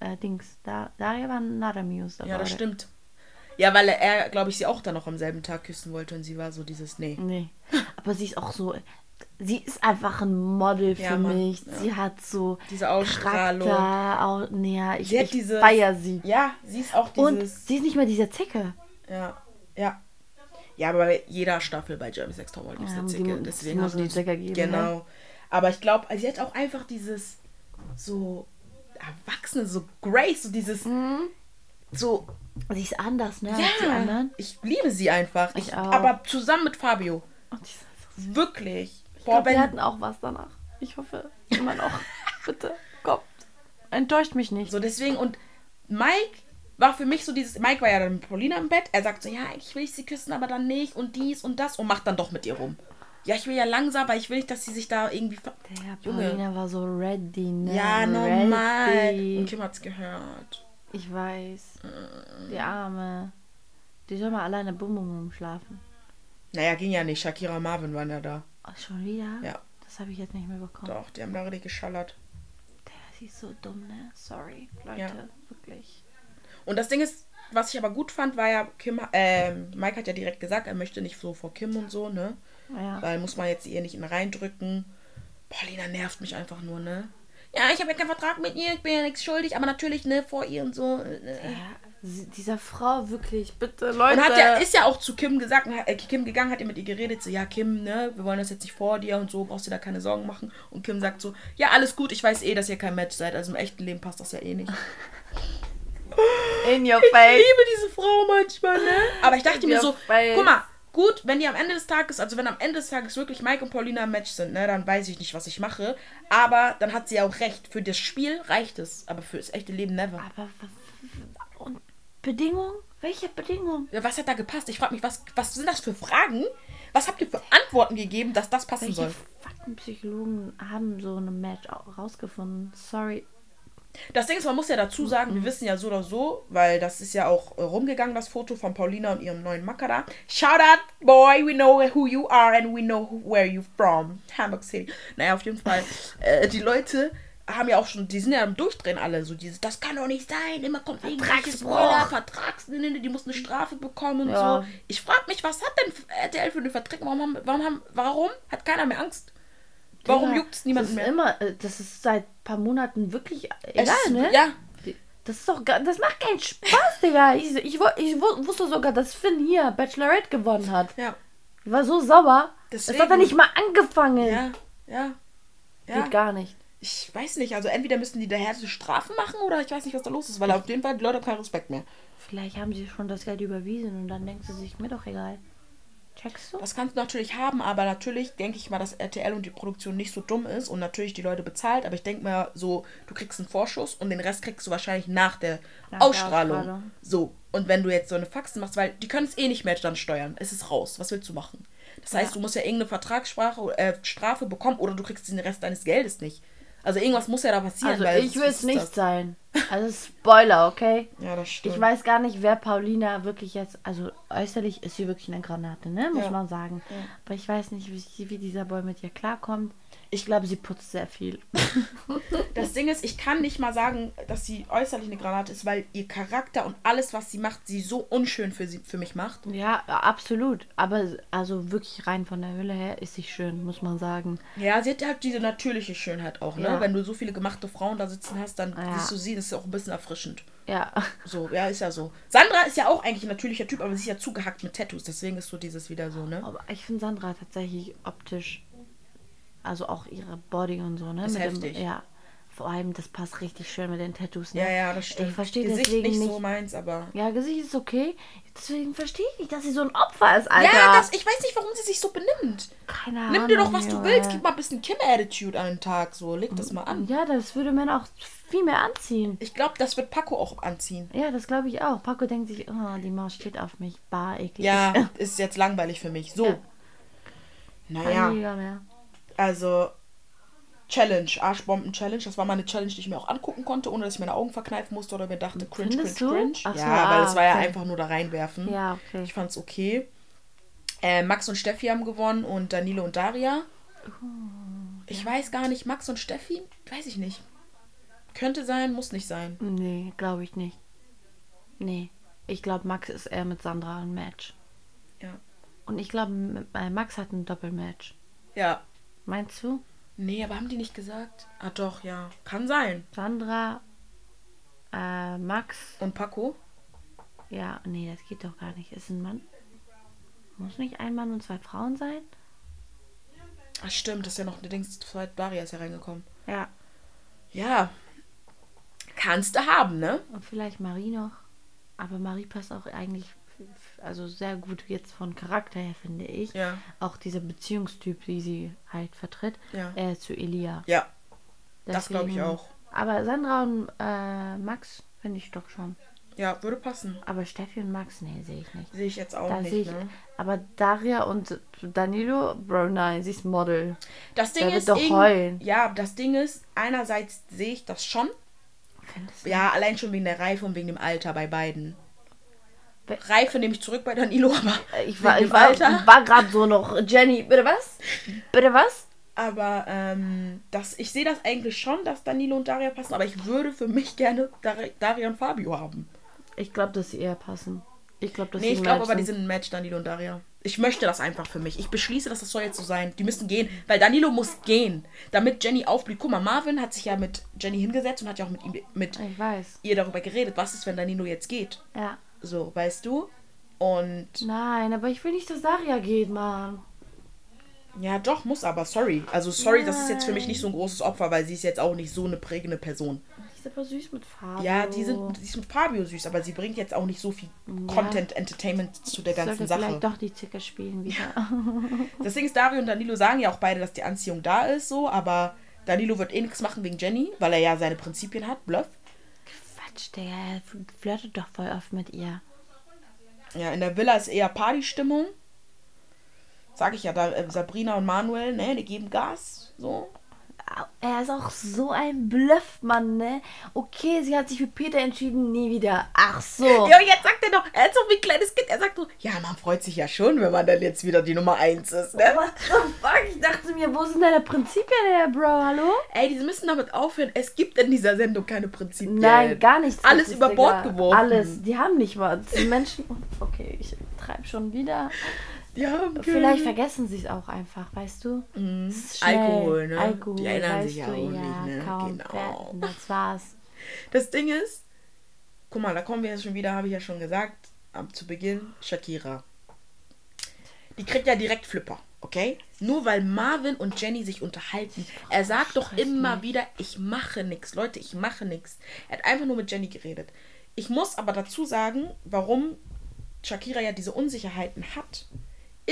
Äh, Dings. Da, Daria war not amused. Ja, das stimmt. Ja, weil er, glaube ich, sie auch dann noch am selben Tag küssen wollte und sie war so dieses, nee. Nee. Aber sie ist auch so. Sie ist einfach ein Model für Ja, mich. ja. Sie hat so Diese Ausstrahlung. Charakter. Au, nee, ja, ich, Sie ich diese- feier sie. Ja, sie ist auch Und dieses. sie ist nicht mehr dieser Zicke. Ja, ja. Ja, aber bei jeder Staffel bei Jeremy Sex Topmodel gibt es eine die Zicke. mu- Deswegen es muss haben eine die Zicke geben, Genau. Aber ich glaube, sie hat auch einfach dieses so Erwachsene, so Grace, so dieses Mhm. so. Sie ist anders, ne? Ja, ich liebe sie einfach. Ich, Ich auch. Aber zusammen mit Fabio. Und die ist so Wirklich. Ich Boah, glaube, wir wenn, hatten auch was danach. Ich hoffe immer noch. Bitte, kommt. Enttäuscht mich nicht. so deswegen und Mike war für mich so dieses Mike war ja dann mit Paulina im Bett. Er sagt so, ja, eigentlich will ich sie küssen, aber dann nicht und dies und das und macht dann doch mit ihr rum. Ja, ich will ja langsam, weil ich will nicht, dass sie sich da irgendwie Der Junge. Paulina war so ready, ne? Ja, normal. Ready. Und Kim hat's gehört. Ich weiß. Die Arme. Die soll mal alleine bum bum bum schlafen. Naja, ging ja nicht. Shakira und Marvin waren ja da. Oh, schon wieder? Ja. Das habe ich jetzt nicht mehr bekommen. Doch, die haben da richtig geschallert. Der, sie ist so dumm, ne? Sorry, Leute. Ja. Wirklich. Und das Ding ist, was ich aber gut fand, war ja, Kim, ähm, Mike hat ja direkt gesagt, er möchte nicht so vor Kim und so, ne? Ja. Weil muss man jetzt ihr nicht in reindrücken. Paulina nervt mich einfach nur, ne? Ja, ich habe ja keinen Vertrag mit ihr, ich bin ja nichts schuldig, aber natürlich, ne, vor ihr und so. äh. ja. Dieser Frau wirklich, bitte, Leute. Und hat ja, ist ja auch zu Kim gesagt, äh, Kim gegangen, hat ihr mit ihr geredet, so, ja, Kim, ne, wir wollen das jetzt nicht vor dir und so, brauchst dir da keine Sorgen machen. Und Kim sagt so, ja, alles gut, ich weiß eh, dass ihr kein Match seid, also im echten Leben passt das ja eh nicht. In your Ich face. liebe diese Frau manchmal, ne? Aber ich dachte In mir so, face. guck mal, gut, wenn die am Ende des Tages, also wenn am Ende des Tages wirklich Mike und Paulina im Match sind, ne, dann weiß ich nicht, was ich mache. Aber dann hat sie ja auch recht. Für das Spiel reicht es, aber für das echte Leben never. Aber und Bedingung? Welche Bedingung? Ja, was hat da gepasst? Ich frage mich, was, was sind das für Fragen? Was habt ihr für Antworten gegeben, dass das passen Welche soll? Faktenpsychologen haben so eine Match au- rausgefunden? Sorry. Das Ding ist, man muss ja dazu sagen, wir wissen ja so oder so, weil das ist ja auch äh, rumgegangen, das Foto von Paulina und ihrem neuen Macker da. Shout out, boy, we know who you are and we know who, where you from. Hamburg City. Naja, auf jeden Fall. äh, die Leute haben ja auch schon, die sind ja am Durchdrehen alle, so dieses, das kann doch nicht sein, immer kommt irgendwelche. Spoiler, Vertrags, die muss eine Strafe bekommen und Ja. so. Ich frage mich, was hat denn RTL für eine Verträge? Warum, haben, warum, haben, warum hat keiner mehr Angst? Warum juckt es niemanden das mehr? ist Immer, äh, das ist seit ein paar Monaten wirklich Es egal, ist- ne? Ja, Das ist doch, das macht keinen Spaß, Digga. Ich, ich, ich wu- wusste sogar, dass Finn hier Bachelorette gewonnen hat. ja, Ich war so sauer. Das Deswegen. hat er nicht mal angefangen. ja, ja. Ja. Geht gar nicht. Ich weiß nicht, also entweder müssen die da härte Strafen machen oder ich weiß nicht, was da los ist, weil auf jeden Fall die Leute haben keinen Respekt mehr. Vielleicht haben sie schon das Geld überwiesen und dann denken sie sich, mir doch egal. Checkst du? Das kannst du natürlich haben, aber natürlich denke ich mal, dass RTL und die Produktion nicht so dumm ist und natürlich die Leute bezahlt, aber ich denke mir so, du kriegst einen Vorschuss und den Rest kriegst du wahrscheinlich nach der Nach der Ausstrahlung. Ausstrahlung. So, und wenn du jetzt so eine Faxen machst, weil die können es eh nicht mehr dann steuern, es ist raus, was willst du machen? Das heißt, Ja. du musst ja irgendeine Vertragssprache, äh, Strafe bekommen oder du kriegst den Rest deines Geldes nicht. Also irgendwas muss ja da passieren. Also weil ich will es nicht das? sein. Also Spoiler, okay? Ja, das stimmt. Ich weiß gar nicht, wer Paulina wirklich jetzt, also äußerlich ist sie wirklich eine Granate, ne? Muss Ja. man sagen. Ja. Aber ich weiß nicht, wie, wie dieser Boy mit ihr klarkommt. Ich glaube, sie putzt sehr viel. Das Ding ist, ich kann nicht mal sagen, dass sie äußerlich eine Granate ist, weil ihr Charakter und alles, was sie macht, sie so unschön für, sie, für mich macht. ja, absolut. Aber also wirklich rein von der Hülle her ist sie schön, muss man sagen. Ja, sie hat halt diese natürliche Schönheit auch, ne? Ja. Wenn du so viele gemachte Frauen da sitzen hast, dann Ja. siehst du sie, das ist auch ein bisschen erfrischend. Ja. So, ja, ist ja so. Sandra ist ja auch eigentlich ein natürlicher Typ, aber sie ist ja zugehackt mit Tattoos, deswegen ist so dieses wieder so, ne? Aber ich finde Sandra tatsächlich optisch, also auch ihre Body und so, ne? Ist mit heftig. Dem, ja. Vor allem, das passt richtig schön mit den Tattoos, ne? Ja, ja, das stimmt. Ich verstehe Gesicht deswegen nicht, nicht. so meins, aber. Ja, Gesicht ist okay. Deswegen verstehe ich nicht, dass sie so ein Opfer ist, Alter. Ja, das, ich weiß nicht, warum sie sich so benimmt. Keine Ahnung. Nimm dir doch, was du willst. Gib mal ein bisschen Kim-Attitude an den Tag, so. Leg das mal an. Ja, das würde man auch viel mehr anziehen. Ich glaube, das wird Paco auch anziehen. Ja, das glaube ich auch. Paco denkt sich, oh, die Maus steht auf mich. Bar, eklig. Ja, ist jetzt langweilig für mich. So. Ja. Naja. Also Challenge, Arschbomben-Challenge. Das war mal eine Challenge, die ich mir auch angucken konnte, ohne dass ich meine Augen verkneifen musste oder mir dachte, cringe, Findest cringe, du? cringe. Ach ja, weil ah, es war ja okay. einfach nur da reinwerfen. Ja, okay. Ich fand's okay. Äh, Max und Steffi haben gewonnen und Danilo und Daria. Oh, Ich weiß gar nicht, Max und Steffi? Weiß ich nicht. Könnte sein, muss nicht sein. Nee, glaube ich nicht. Nee. Ich glaube, Max ist eher mit Sandra ein Match. Ja. Und ich glaube, Max hat ein Doppelmatch. Ja. Meinst du? Nee, aber haben die nicht gesagt? Ah doch, ja. Kann sein. Sandra, äh, Max. Und Paco? Ja, nee, das geht doch gar nicht. Ist ein Mann. Muss nicht ein Mann und zwei Frauen sein? Ach stimmt, das ist ja noch eine Dings, Daria ist ja reingekommen. Ja. Ja. Kannst du haben, ne? Und vielleicht Marie noch. Aber Marie passt auch eigentlich also sehr gut jetzt von Charakter her, finde ich. Ja. Auch dieser Beziehungstyp, die sie halt vertritt, Ja. äh, zu Elia. Ja. Das glaube ich Deswegen- auch. Aber Sandra und äh, Max finde ich doch schon. Ja, würde passen. Aber Steffi und Max, nee, sehe ich nicht. Sehe ich jetzt auch Da nicht, ich, ne? Aber Daria und Danilo, Bro, nein, sie ist Model. Das Ding wird ist doch heulen. Ja, das Ding ist, einerseits sehe ich das schon. Findest du? Ja, allein schon wegen der Reife und wegen dem Alter bei beiden. Reife nehme ich zurück bei Danilo, aber Ich war, ich war, war gerade so noch. Jenny, bitte was? Bitte was? Aber ähm, das, ich sehe das eigentlich schon, dass Danilo und Daria passen, aber ich würde für mich gerne Dar Daria und Fabio haben. Ich glaube, dass sie eher passen. Ich glaube, dass Nee, sie ich glaube aber, die sind ein Match, Danilo und Daria. Ich möchte das einfach für mich. Ich beschließe, dass das soll jetzt so sein. Die müssen gehen, weil Danilo muss gehen, damit Jenny aufblüht. Guck mal, Marvin hat sich ja mit Jenny hingesetzt und hat ja auch mit ihm mit Ich weiß. ihr darüber geredet, was ist, wenn Danilo jetzt geht. Ja. So, weißt du? Und Nein, aber ich will nicht, dass Daria geht, Mann. ja, doch, muss aber, sorry. Also sorry, das ist jetzt für mich nicht so ein großes Opfer, weil sie ist jetzt auch nicht so eine prägende Person. Die ist aber süß mit Farbe. Ja, die sind, die ist mit Fabio süß, aber sie bringt jetzt auch nicht so viel Content, Entertainment zu der ganzen Sollte Sache. vielleicht doch die Zicker spielen wieder. Deswegen ist Dario und Danilo sagen ja auch beide, dass die Anziehung da ist, so, aber Danilo wird eh nichts machen wegen Jenny, weil er ja seine Prinzipien hat, Bluff. Quatsch, der flirtet doch voll oft mit ihr. Ja, in der Villa ist eher Partystimmung. Sag ich ja, da äh, Sabrina und Manuel, ne, die geben Gas, so. Er ist auch so ein Bluffmann, ne? Okay, sie hat sich für Peter entschieden, nie wieder. Ach so. Ja, jetzt sagt er doch, er ist so wie ein kleines Kind, er sagt so, ja, man freut sich ja schon, wenn man dann jetzt wieder die Nummer 1 ist, ne? What the fuck? Ich dachte mir, wo sind deine Prinzipien her, Bro? Hallo? Ey, die müssen damit aufhören, es gibt in dieser Sendung keine Prinzipien. Nein, gar nichts. Alles über Bord Digga. geworfen. Alles. Die haben nicht mal. Die Menschen. Okay, ich treib schon wieder. Die haben Vielleicht vergessen sie es auch einfach, weißt du? Mhm. Alkohol, ne? Alkohol, Die erinnern sich ja auch nicht, ne? Kaum. Genau. Genau. Das war's. Das Ding ist, guck mal, da kommen wir jetzt schon wieder, habe ich ja schon gesagt, am zu Beginn, Shakira. Die kriegt ja direkt Flipper, okay? Nur weil Marvin und Jenny sich unterhalten. Er sagt doch immer mich. wieder, ich mache nichts. Leute, ich mache nichts. Er hat einfach nur mit Jenny geredet. Ich muss aber dazu sagen, warum Shakira ja diese Unsicherheiten hat,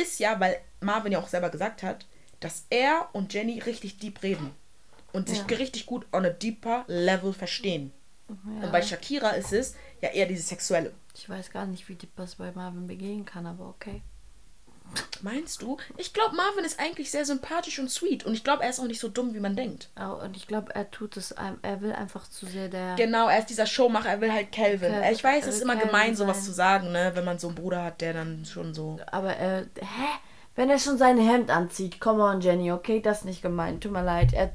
ist ja, weil Marvin ja auch selber gesagt hat, dass er und Jenny richtig deep reden. Und sich Ja. richtig gut on a deeper level verstehen. Und bei Shakira ist es ja eher dieses Sexuelle. Ich weiß gar nicht, wie die was bei Marvin begehen kann, aber okay. Meinst du? Ich glaube, Marvin ist eigentlich sehr sympathisch und sweet. Und ich glaube, er ist auch nicht so dumm, wie man denkt. Oh, und ich glaube, er tut es, er will einfach zu sehr der. Genau, er ist dieser Showmacher, er will halt Calvin. Cal- ich weiß, es ist immer Calvin gemein, sowas sein. zu sagen, ne? Wenn man so einen Bruder hat, der dann schon so. Aber er, hä? Wenn er schon sein Hemd anzieht, come on, Jenny, okay, das ist nicht gemeint, tut mir leid. Er,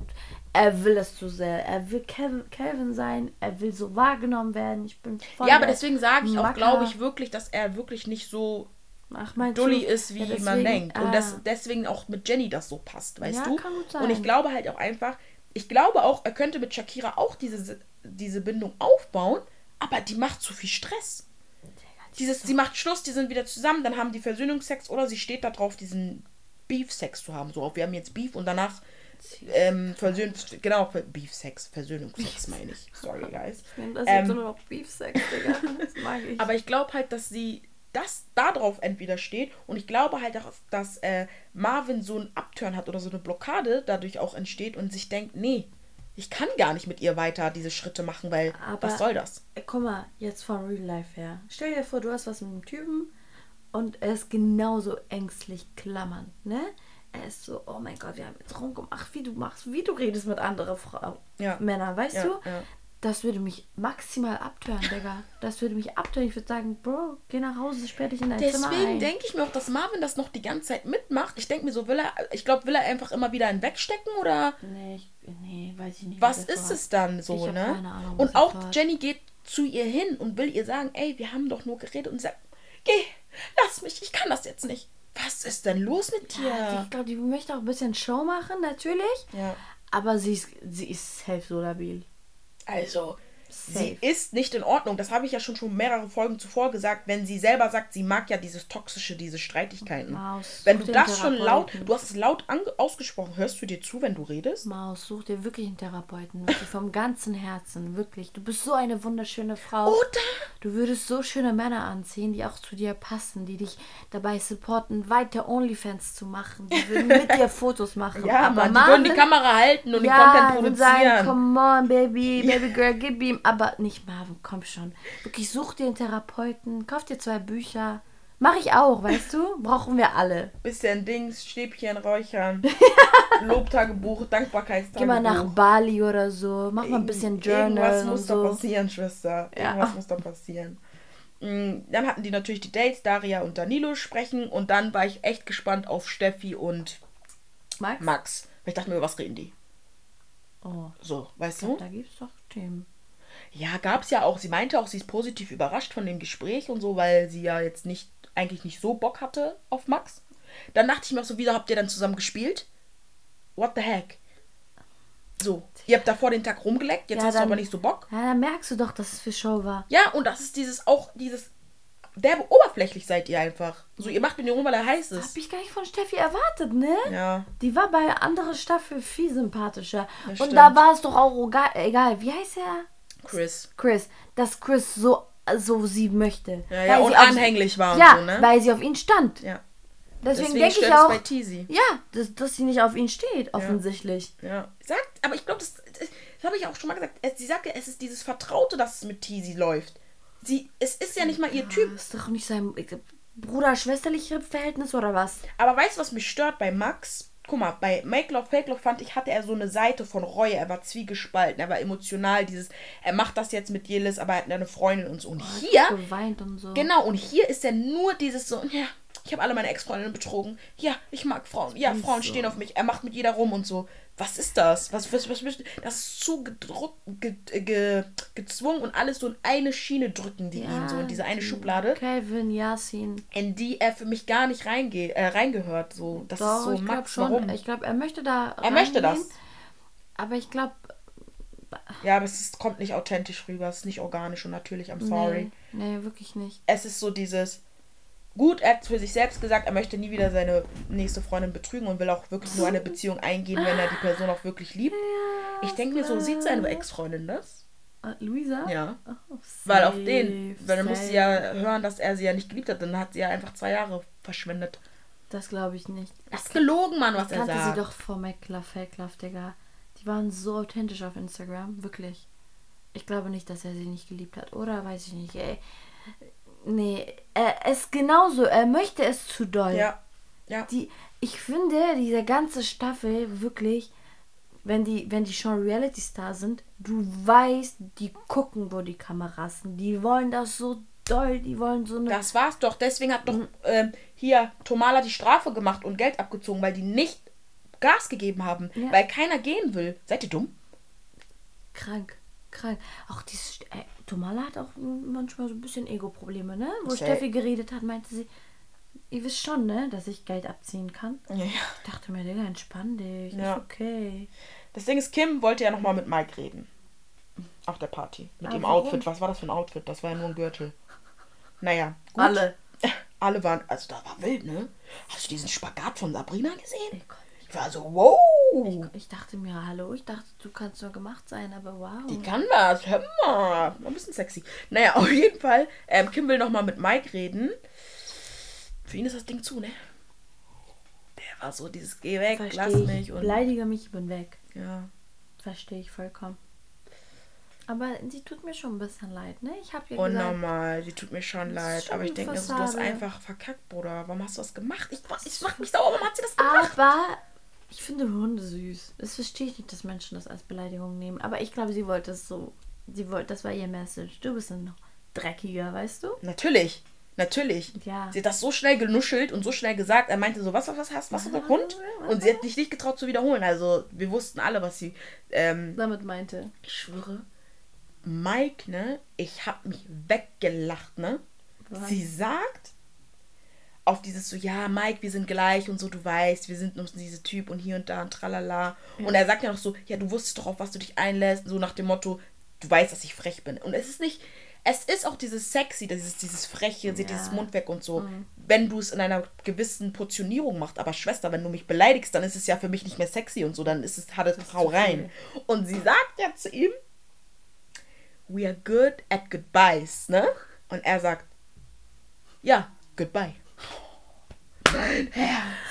er will es zu sehr. Er will Calvin, Calvin sein, er will so wahrgenommen werden. Ich bin voll ja, aber deswegen sage ich auch, glaube ich wirklich, dass er wirklich nicht so Ach, meinst dully du? ist, wie Ja, man deswegen- denkt. Und ah. das, deswegen auch mit Jenny das so passt, weißt Ja, du? kann gut Und ich sein. glaube halt auch einfach, ich glaube auch, er könnte mit Shakira auch diese, diese Bindung aufbauen, aber die macht zu viel Stress. Dieses, sie macht Schluss, die sind wieder zusammen, dann haben die Versöhnungsex oder sie steht da drauf, diesen Beef-Sex zu haben. So, wir haben jetzt Beef und danach ähm, Versöhn, genau, Beef-Sex, Versöhnungsex meine ich. Sorry, guys. Ich nehm das Ähm, jetzt nur noch Beef-Sex, Digga. Das mag ich. Aber ich glaube halt, dass sie das darauf entweder steht und ich glaube halt auch, dass äh, Marvin so einen Upturn hat oder so eine Blockade dadurch auch entsteht und sich denkt, nee, ich kann gar nicht mit ihr weiter diese Schritte machen, weil Aber- was soll das? Äh, Guck mal, jetzt von Real Life her. Stell dir vor, du hast was mit einem Typen und er ist genauso ängstlich klammernd, ne? Er ist so, oh mein Gott, wir haben jetzt rumgemacht, wie du machst, wie du redest mit anderen Frauen, Ja. Männern, weißt Ja, du? ja. Das würde mich maximal abtören, Digga. Das würde mich abtören. Ich würde sagen, Bro, geh nach Hause, sperr dich in dein Zimmer Deswegen denke ich mir auch, dass Marvin das noch die ganze Zeit mitmacht. Ich denke mir so, will er, ich glaube, will er einfach immer wieder einen wegstecken oder Nee, ich, nee, weiß ich nicht. was ist war. es dann so, ne? keine Ahnung, und auch war. Jenny geht zu ihr hin und will ihr sagen, ey, wir haben doch nur geredet und sagt, geh, lass mich, ich kann das jetzt nicht. Was ist denn los mit dir? Ja, ich glaube, die möchte auch ein bisschen Show machen, natürlich. Ja. Aber sie ist, sie ist safe so labil. Also, Safe. sie ist nicht in Ordnung. Das habe ich ja schon schon mehrere Folgen zuvor gesagt. Wenn sie selber sagt, sie mag ja dieses Toxische, diese Streitigkeiten. Maus, wenn du das schon laut, du hast es laut ausgesprochen, hörst du dir zu, wenn du redest? Maus, such dir wirklich einen Therapeuten. Wirklich vom ganzen Herzen. Wirklich. Du bist so eine wunderschöne Frau. Oder? Du würdest so schöne Männer anziehen, die auch zu dir passen, die dich dabei supporten, weiter Onlyfans zu machen. Die würden mit dir Fotos machen. Ja, Aber Mann, die würden die Kamera halten und ja, den Content und sagen, produzieren. come on, baby, baby girl, gib ihm. Aber nicht Marvin, komm schon. Wirklich, such dir einen Therapeuten, kauf dir zwei Bücher. Mach ich auch, weißt du? Brauchen wir alle. Bisschen Dings, Stäbchen räuchern. Lobtagebuch, Dankbarkeitstagebuch. Geh mal nach Bali oder so, mach mal ein bisschen Journal Irgendwas muss da so. passieren, Schwester. Ja. Irgendwas muss da passieren. Mm, Dann hatten die natürlich die Dates, Daria und Danilo sprechen. Und dann war ich echt gespannt auf Steffi und Max? Max. Weil ich dachte mir, über was reden die? Oh, So, weißt du? da gibt's doch Themen. Ja, gab's ja auch. Sie meinte auch, sie ist positiv überrascht von dem Gespräch und so, weil sie ja jetzt nicht, eigentlich nicht so Bock hatte auf Max. Dann dachte ich mir auch so, wieso habt ihr dann zusammen gespielt? What the heck? So, ihr habt davor den Tag rumgeleckt, jetzt Ja, hast du dann- aber nicht so Bock. Ja, dann merkst du doch, dass es für Show war. Ja, und das ist dieses auch, dieses derbe oberflächlich seid ihr einfach. So, ihr macht mit dem rum, weil er heiß Hab ist. ich gar nicht von Steffi erwartet, ne? Ja. Die war bei anderer Staffel viel sympathischer. Das Und stimmt. da war es doch auch egal, wie heißt er? Chris. Chris. Dass Chris so, so sie möchte. Ja, ja, und anhänglich war und ja, so, ne? weil sie auf ihn stand. Ja. Deswegen, Deswegen denke ich auch, bei Teasy. ja, dass, dass sie nicht auf ihn steht, offensichtlich. Ja. Sagt, aber ich glaube, das, das, habe ich auch schon mal gesagt. Es, sie sagte, es ist dieses Vertraute, dass es mit Teasy läuft. Sie, es ist ja nicht mal ihr Typ. Das ist doch nicht sein Bruder-schwesterliches Verhältnis oder was? Aber weißt du, was mich stört bei Max? Guck mal, bei Make Love, Fake Love fand ich, hatte er so eine Seite von Reue. Er war zwiegespalten, er war emotional. Dieses, er macht das jetzt mit Jelis, aber er hat eine Freundin und so. Und hier, Geweint und so. genau, und hier ist er nur dieses so, ja, ich habe alle meine Ex-Freundinnen betrogen. Ja, ich mag Frauen. Ja, Frauen so. stehen auf mich. Er macht mit jeder rum und so. Was ist das? Was, was, was, was das ist zu gedruckt, ge, ge, gezwungen und alles so in eine Schiene drücken, die ihn so in diese eine die Schublade. Calvin, Yasin. in die er für mich gar nicht reinge äh, reingehört. So, das Doch, ist so ich Max, schon. warum? Ich glaube, er möchte da. er möchte das. reingehen, Aber ich glaube. Ja, aber es ist, kommt nicht authentisch rüber, es ist nicht organisch und natürlich, I'm sorry. Nee, nee, wirklich nicht. Es ist so dieses. Gut, er hat für sich selbst gesagt, er möchte nie wieder seine nächste Freundin betrügen und will auch wirklich nur eine Beziehung eingehen, wenn er die Person auch wirklich liebt. ich denke mir so, sieht seine Ex-Freundin das? Äh, Luisa? Ja. Oh, Weil auf den, weil dann muss sie ja hören, dass er sie ja nicht geliebt hat, dann hat sie ja einfach zwei Jahre verschwendet. Das glaube ich nicht. Das ist gelogen, Mann, was Ich er kannte sagt. sie doch vor McLove, Fake Love, Digga. Die waren so authentisch auf Instagram, wirklich. Ich glaube nicht, dass er sie nicht geliebt hat, oder? Weiß ich nicht, ey. Nee, er ist genauso, er möchte es zu doll. Ja. Ja. Die, ich finde, diese ganze Staffel wirklich, wenn die, wenn die schon Reality-Star sind, du weißt, die gucken, wo die Kameras sind. Die wollen das so doll, die wollen so eine. Das war's doch. Deswegen hat Mhm. doch ähm, hier Tomala die Strafe gemacht und Geld abgezogen, weil die nicht Gas gegeben haben, Ja. weil keiner gehen will. Seid ihr dumm? Krank, krank. Auch dieses. Äh, Tomala hat auch manchmal so ein bisschen Ego-Probleme, ne? Wo Safe. Steffi geredet hat, meinte sie, ihr wisst schon, ne, dass ich Geld abziehen kann. Ja, ja. Ich dachte mir, Digga, entspann dich. Ja. Ist okay. Das Ding ist, Kim wollte ja nochmal mit Mike reden. Auf der Party. Mit Aber dem warum? Outfit. Was war das für ein Outfit? Das war ja nur ein Gürtel. Naja. Gut. Alle. Alle waren. Also da war wild, ne? Hast du diesen Spagat von Sabrina gesehen? Ich war so, wow. Ich dachte mir, hallo, ich dachte, du kannst nur gemacht sein, aber wow. Die kann was. Hör mal. Ein bisschen sexy. Naja, auf jeden Fall. Ähm, Kim will nochmal mit Mike reden. Für ihn ist das Ding zu, ne? Der war so dieses Geh weg, lass Verstehe ich. mich. Und, Beleidige mich, ich bin weg. ja. Verstehe ich vollkommen. Aber sie tut mir schon ein bisschen leid, ne? Ich habe ihr gesagt, Unnormal. Sie tut mir schon leid. schon Aber ich denke mir so, du hast einfach verkackt, Bruder. Warum hast du das gemacht? Ich, ich mach mich sauer. Warum hat sie das gemacht? aber ich finde Hunde süß. Das verstehe ich nicht, dass Menschen das als Beleidigung nehmen. Aber ich glaube, sie wollte es so Sie wollte, das war ihr Message. Du bist ein dreckiger, weißt du? Natürlich. Natürlich. Ja. Sie hat das so schnell genuschelt und so schnell gesagt. Er meinte so, was, was hast was, was, Hund? Und sie hat sich nicht getraut zu wiederholen. Also wir wussten alle, was sie ähm, damit meinte. Ich schwöre, Mike, ne, ich hab mich weggelacht, ne? Was? Sie sagt auf dieses so, ja, Mike, wir sind gleich und so, du weißt, wir sind nur diese Typ und hier und da und tralala. Und er sagt ja noch so, ja, du wusstest doch, auf was du dich einlässt, so nach dem Motto, du weißt, dass ich frech bin. Und es ist nicht, es ist auch dieses sexy, dieses, dieses freche, Ja. dieses Mund weg und so, Mhm. wenn du es in einer gewissen Portionierung machst. Aber Schwester, wenn du mich beleidigst, dann ist es ja für mich nicht mehr sexy und so, dann ist es, hat es Frau rein. Und sie sagt ja zu ihm, we are good at goodbyes, ne? Und er sagt, ja, goodbye. Mein Herz.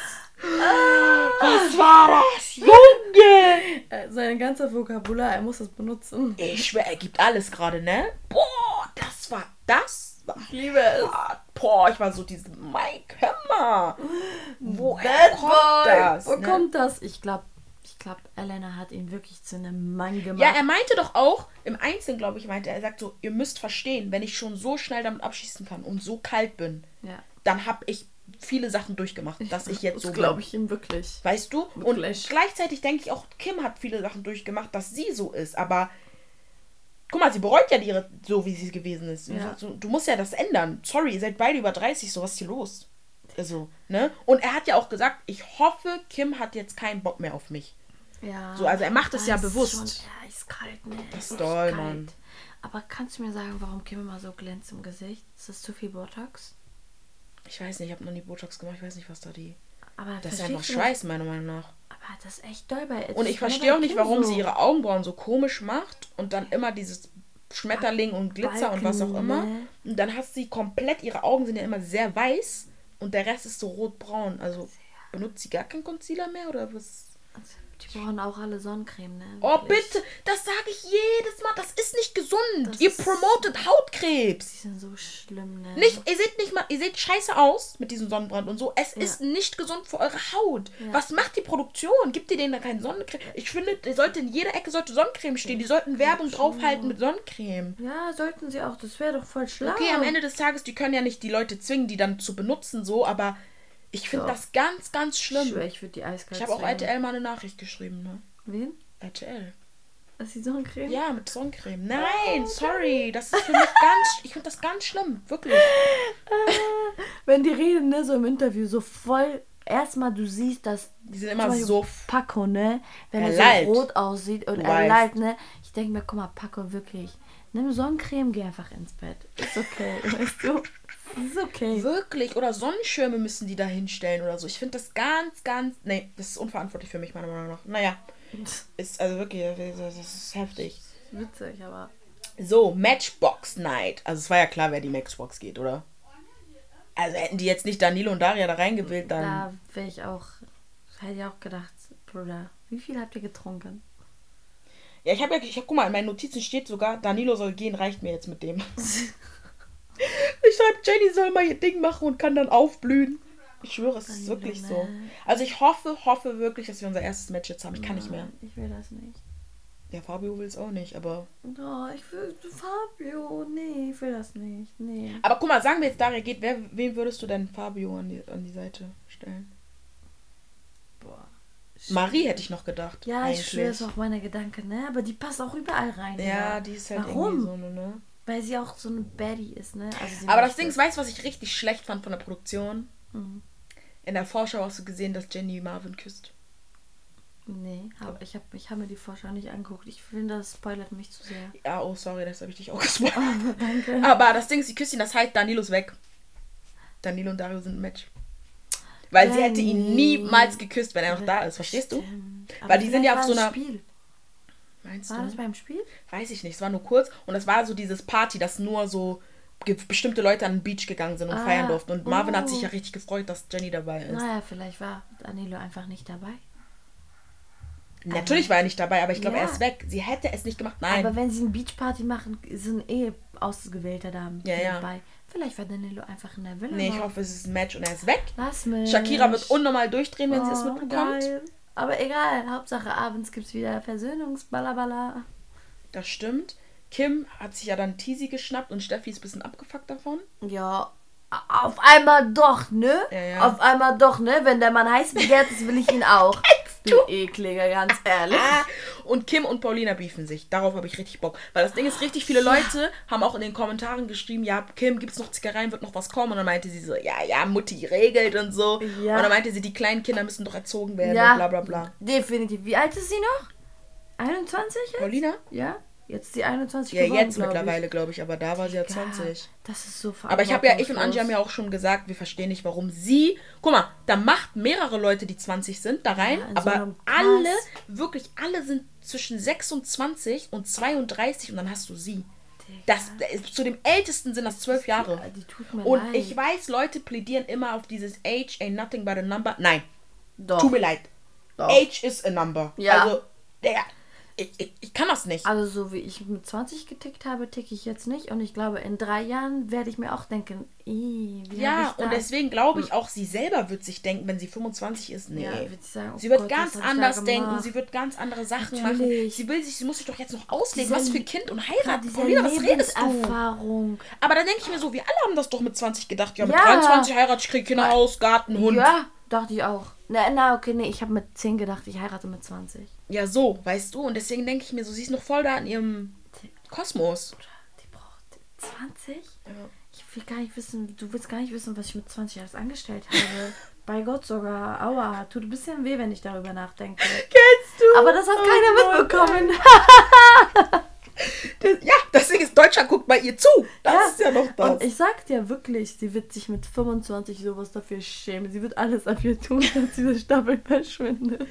Was war das, Junge? Äh, Sein ganzer Vokabular, er muss das benutzen. Ich schwör, er gibt alles gerade, ne? Boah, das war das. War Ich liebe es. Boah, ich war so diese Mike, hör mal. Bad kommt Boy. das? Wo ne? kommt das? Ich glaube, ich glaube, Elena hat ihn wirklich zu einem Mann gemacht. Ja, er meinte doch auch, im Einzelnen, glaube ich, meinte er, er sagt so, ihr müsst verstehen, wenn ich schon so schnell damit abschießen kann und so kalt bin, ja. dann habe ich viele Sachen durchgemacht, dass ich jetzt so Das glaube ich ihm wirklich. Weißt du? Und Wirklich. gleichzeitig denke ich auch, Kim hat viele Sachen durchgemacht, dass sie so ist. Aber guck mal, sie bereut ja ihre, so wie sie gewesen ist. Ja. So, du musst ja das ändern. Sorry, ihr seid beide über 30, so was ist hier los? Also, ne? Und er hat ja auch gesagt, ich hoffe, Kim hat jetzt keinen Bock mehr auf mich. Ja. So, also er macht es ja bewusst. Schon, ja, ist kalt, ne? Das ist doll, Mann. Aber kannst du mir sagen, warum Kim immer so glänzt im Gesicht? Ist das zu viel Botox? Ich weiß nicht, ich habe noch nie Botox gemacht, ich weiß nicht, was da die. Aber Das ist einfach Schweiß, meiner Meinung nach. Aber das ist echt doll bei Und ich verstehe auch nicht, warum sie ihre Augenbrauen so komisch macht und dann immer dieses Schmetterling und Glitzer und was auch Balken, immer. ne? Und dann hast sie komplett, ihre Augen sind ja immer sehr weiß und der Rest ist so rotbraun. Also benutzt sie gar keinen Concealer mehr oder was? Die brauchen auch alle Sonnencreme, ne? Oh Wirklich. bitte, das sage ich jedes Mal. Das ist nicht gesund. Das ihr promotet Hautkrebs. Die sind so schlimm, ne? Nicht, ihr seht nicht mal, ihr seht scheiße aus mit diesem Sonnenbrand und so. Es Ja. ist nicht gesund für eure Haut. Ja. Was macht die Produktion? Gibt ihr denen da keine Sonnencreme? Ich finde, sollte in jeder Ecke sollte Sonnencreme stehen. Die sollten Werbung draufhalten mit Sonnencreme. Ja, sollten sie auch. Das wäre doch voll schlau. Okay, am Ende des Tages, die können ja nicht die Leute zwingen, die dann zu benutzen, so, aber ich finde Doch. das ganz, ganz Ich schlimm. schwör, ich würde die eiskalt Ich habe auch. RTL mal eine Nachricht geschrieben, ne? Wen? RTL. Ist die Sonnencreme? Ja, mit Sonnencreme. Nein, sorry. Das ist für mich ganz. Ich finde das ganz schlimm. Wirklich. Wenn die reden, ne, so im Interview, so voll. Erstmal, du siehst, dass. Die sind immer so. Paco, ne? Wenn Er er, so rot aussieht und Du er lallt, ne? Ich denke mir, guck mal, Paco, wirklich. Nimm Sonnencreme, geh einfach ins Bett. Ist okay, weißt du? Ist okay. Wirklich. Oder Sonnenschirme müssen die da hinstellen oder so. Ich finde das ganz, ganz. Nee, das ist unverantwortlich für mich, meiner Meinung nach. Naja. Ist also wirklich. Das ist heftig. Witzig, aber. So, Matchbox Night. Also es war ja klar, wer die Matchbox geht, oder? Also hätten die jetzt nicht Danilo und Daria da reingewählt, dann. Da wäre ich auch. Hätte ich auch gedacht, Bruder, wie viel habt ihr getrunken? Ja, ich habe ja, ich hab, guck mal, in meinen Notizen steht sogar, Danilo soll gehen, reicht mir jetzt mit dem. ich schreibe, Jenny soll mal ihr Ding machen und kann dann aufblühen. Ich schwöre, es ist wirklich so. Also ich hoffe, hoffe wirklich, dass wir unser erstes Match jetzt haben. Ich kann nicht mehr. Ich will das nicht. Ja, Fabio will es auch nicht, aber. Oh, ich will Fabio. Nee, ich will das nicht. Nee. Aber guck mal, sagen wir jetzt, Daria geht, wer, wen würdest du denn Fabio an die, an die Seite stellen? Boah. Marie hätte ich noch gedacht. Ja, ich eigentlich. schwöre, es auch meine Gedanken, ne? Aber die passt auch überall rein. Ja, Digga. die ist halt Warum? irgendwie so eine, ne? Weil sie auch so eine Baddie ist, ne? Also Aber das Ding ist, weißt du, was ich richtig schlecht fand von der Produktion? Mhm. In der Vorschau hast du gesehen, dass Jenny Marvin küsst. Nee, hab, ich habe ich hab mir die Vorschau nicht angeguckt. Ich finde, das spoilert mich zu sehr. Ja, oh, sorry, das habe ich dich auch gespoilert. Aber danke. Aber das Ding ist, sie küsst ihn, das heißt, Danilo ist weg. Danilo und Dario sind ein Match. Weil sie hätte ihn niemals geküsst, wenn er noch da ist. Verstehst du? Stimmt. Weil die sind ja auf so einer- Spiel. Meinst War das du? beim Spiel? Weiß ich nicht. Es war nur kurz. Und es war so dieses Party, dass nur so bestimmte Leute an den Beach gegangen sind und Ah, feiern durften. Und Marvin hat sich oh. ja richtig gefreut, dass Jenny dabei ist. Naja, vielleicht war Danilo einfach nicht dabei. Natürlich war er nicht dabei, aber ich glaube, Ja. er ist weg. Sie hätte es nicht gemacht. Nein. Aber wenn sie eine Beachparty machen, sind eh ausgewählte Damen Ja, ja. dabei. Vielleicht war Danilo einfach in der Villa. nee, ich hoffe, es ist ein Match und er ist weg. Lass mich. Shakira wird unnormal durchdrehen, wenn sie es Oh, mitbekommt. geil. Aber egal, Hauptsache abends gibt es wieder Versöhnungsballaballa. Das stimmt. Kim hat sich ja dann Teasy geschnappt und Steffi ist ein bisschen abgefuckt davon. Ja, auf einmal doch, ne? Ja, ja. Auf einmal doch, ne? Wenn der Mann heiß begehrt ist, will ich ihn auch. du ekliger, ganz ehrlich. Ah, und Kim und Paulina beefen sich. Darauf habe ich richtig Bock. Weil das Ding ist, richtig viele Leute haben auch in den Kommentaren geschrieben, ja, Kim, gibt's noch Zigareien, wird noch was kommen? Und dann meinte sie so, ja, ja, Mutti regelt und so. Ja. Und dann meinte sie, die kleinen Kinder müssen doch erzogen werden Ja. und bla bla bla. Definitiv. Wie alt ist sie noch? 21 jetzt? Paulina? Ja? Jetzt sie 21 Ja, geworden, jetzt glaub mittlerweile, glaube ich, aber da war sie ja Ja, 20. Das ist so Aber ich habe ja, ich und. Angie haben ja auch schon gesagt, wir verstehen nicht, warum sie. Guck mal, da macht mehrere Leute, die 20 sind, da rein, Ja, so aber Cast. alle, wirklich alle sind zwischen 26 und 32 und dann hast du sie. Das, zu dem Ältesten sind das zwölf Jahre. Die Und leid. ich weiß, Leute plädieren immer auf dieses Age ain't nothing but a number. Nein, Doch. tut mir leid. Doch. Age is a number. Ja. Also, der, ich, ich, ich kann das nicht. Also so wie ich mit 20 getickt habe, ticke ich jetzt nicht. Und ich glaube, in drei Jahren werde ich mir auch denken, "Ih, wie Ja, und deswegen glaube ich auch, sie selber wird sich denken, wenn sie 25 ist, nee. Ja, wird sie sagen, oh sie wird Gott, ganz anders denken, sie wird ganz andere Sachen machen. Natürlich. Sie will sich, sie muss sich doch jetzt noch auslegen, Diese- was für Kind und heiraten. Paulina, was redest du? Lebenserfahrung. Aber da denke ich mir so, wir alle haben das doch mit 20 gedacht. Ja, mit Ja. 23 heirate ich, krieg Kinder, Haus, Garten, Hund. Ja. Ja, dachte ich auch. Na, na okay, nee, ich habe mit 10 gedacht, ich heirate mit 20. so, weißt du. Und deswegen denke ich mir so, sie ist noch voll da in ihrem Kosmos. Die braucht 20? Ich will gar nicht wissen, du willst gar nicht wissen, was ich mit 20 alles angestellt habe. Bei Gott sogar. Aua, tut ein bisschen weh, wenn ich darüber nachdenke. Kennst du? Aber das hat Oh keiner mitbekommen. Das- Ja, deswegen ist Deutschland guckt bei ihr zu. Das ist ja noch das. Und ich sag dir wirklich, sie wird sich mit 25 sowas dafür schämen. Sie wird alles dafür tun, dass diese Staffel verschwindet.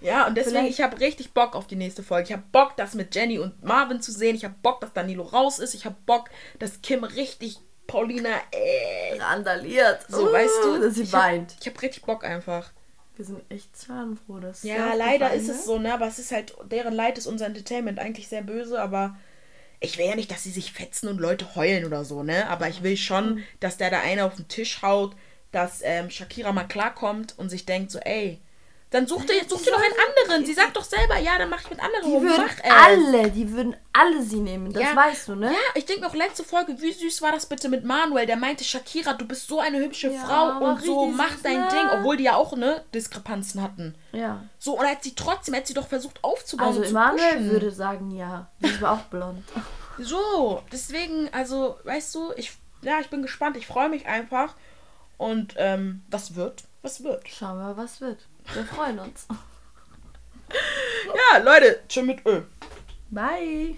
Ja, und deswegen, Vielleicht- ich habe richtig Bock auf die nächste Folge. Ich habe Bock, das mit Jenny und Marvin zu sehen. Ich habe Bock, dass Danilo raus ist. Ich habe Bock, dass Kim richtig Paulina, äh, Randaliert. so, weißt du? Dass sie ich hab, weint. Ich habe richtig Bock einfach. Wir sind echt schadenfroh, dass Ja, leider ist es so, ne? Aber es ist halt, deren Leid ist unser Entertainment eigentlich sehr böse, aber ich will ja nicht, dass sie sich fetzen und Leute heulen oder so, ne? Aber ich will schon, dass der da eine auf den Tisch haut, dass ähm, Shakira mal klarkommt und sich denkt so, ey, dann such dir, such dir doch einen anderen. Sie sagt doch selber, ja, dann mach ich mit anderen Die würden alle, die würden alle sie nehmen. Das Ja. weißt du, ne? Ja, ich denke auch letzte Folge, wie süß war das bitte mit Manuel? Der meinte, Shakira, du bist so eine hübsche Ja, Frau war und so, mach süß, dein ne? Ding, obwohl die ja auch, ne, Diskrepanzen hatten. Ja. So, und hat sie trotzdem, hat sie doch versucht aufzubauen Also pushen. würde sagen, ja. Sie aber auch blond. So, deswegen, also, weißt du, ich, ja, ich bin gespannt, ich freue mich einfach. Und, ähm, was wird? Was wird? Schauen wir, was wird. Wir freuen uns. Ja, Leute, tschüss mit Ö. Bye.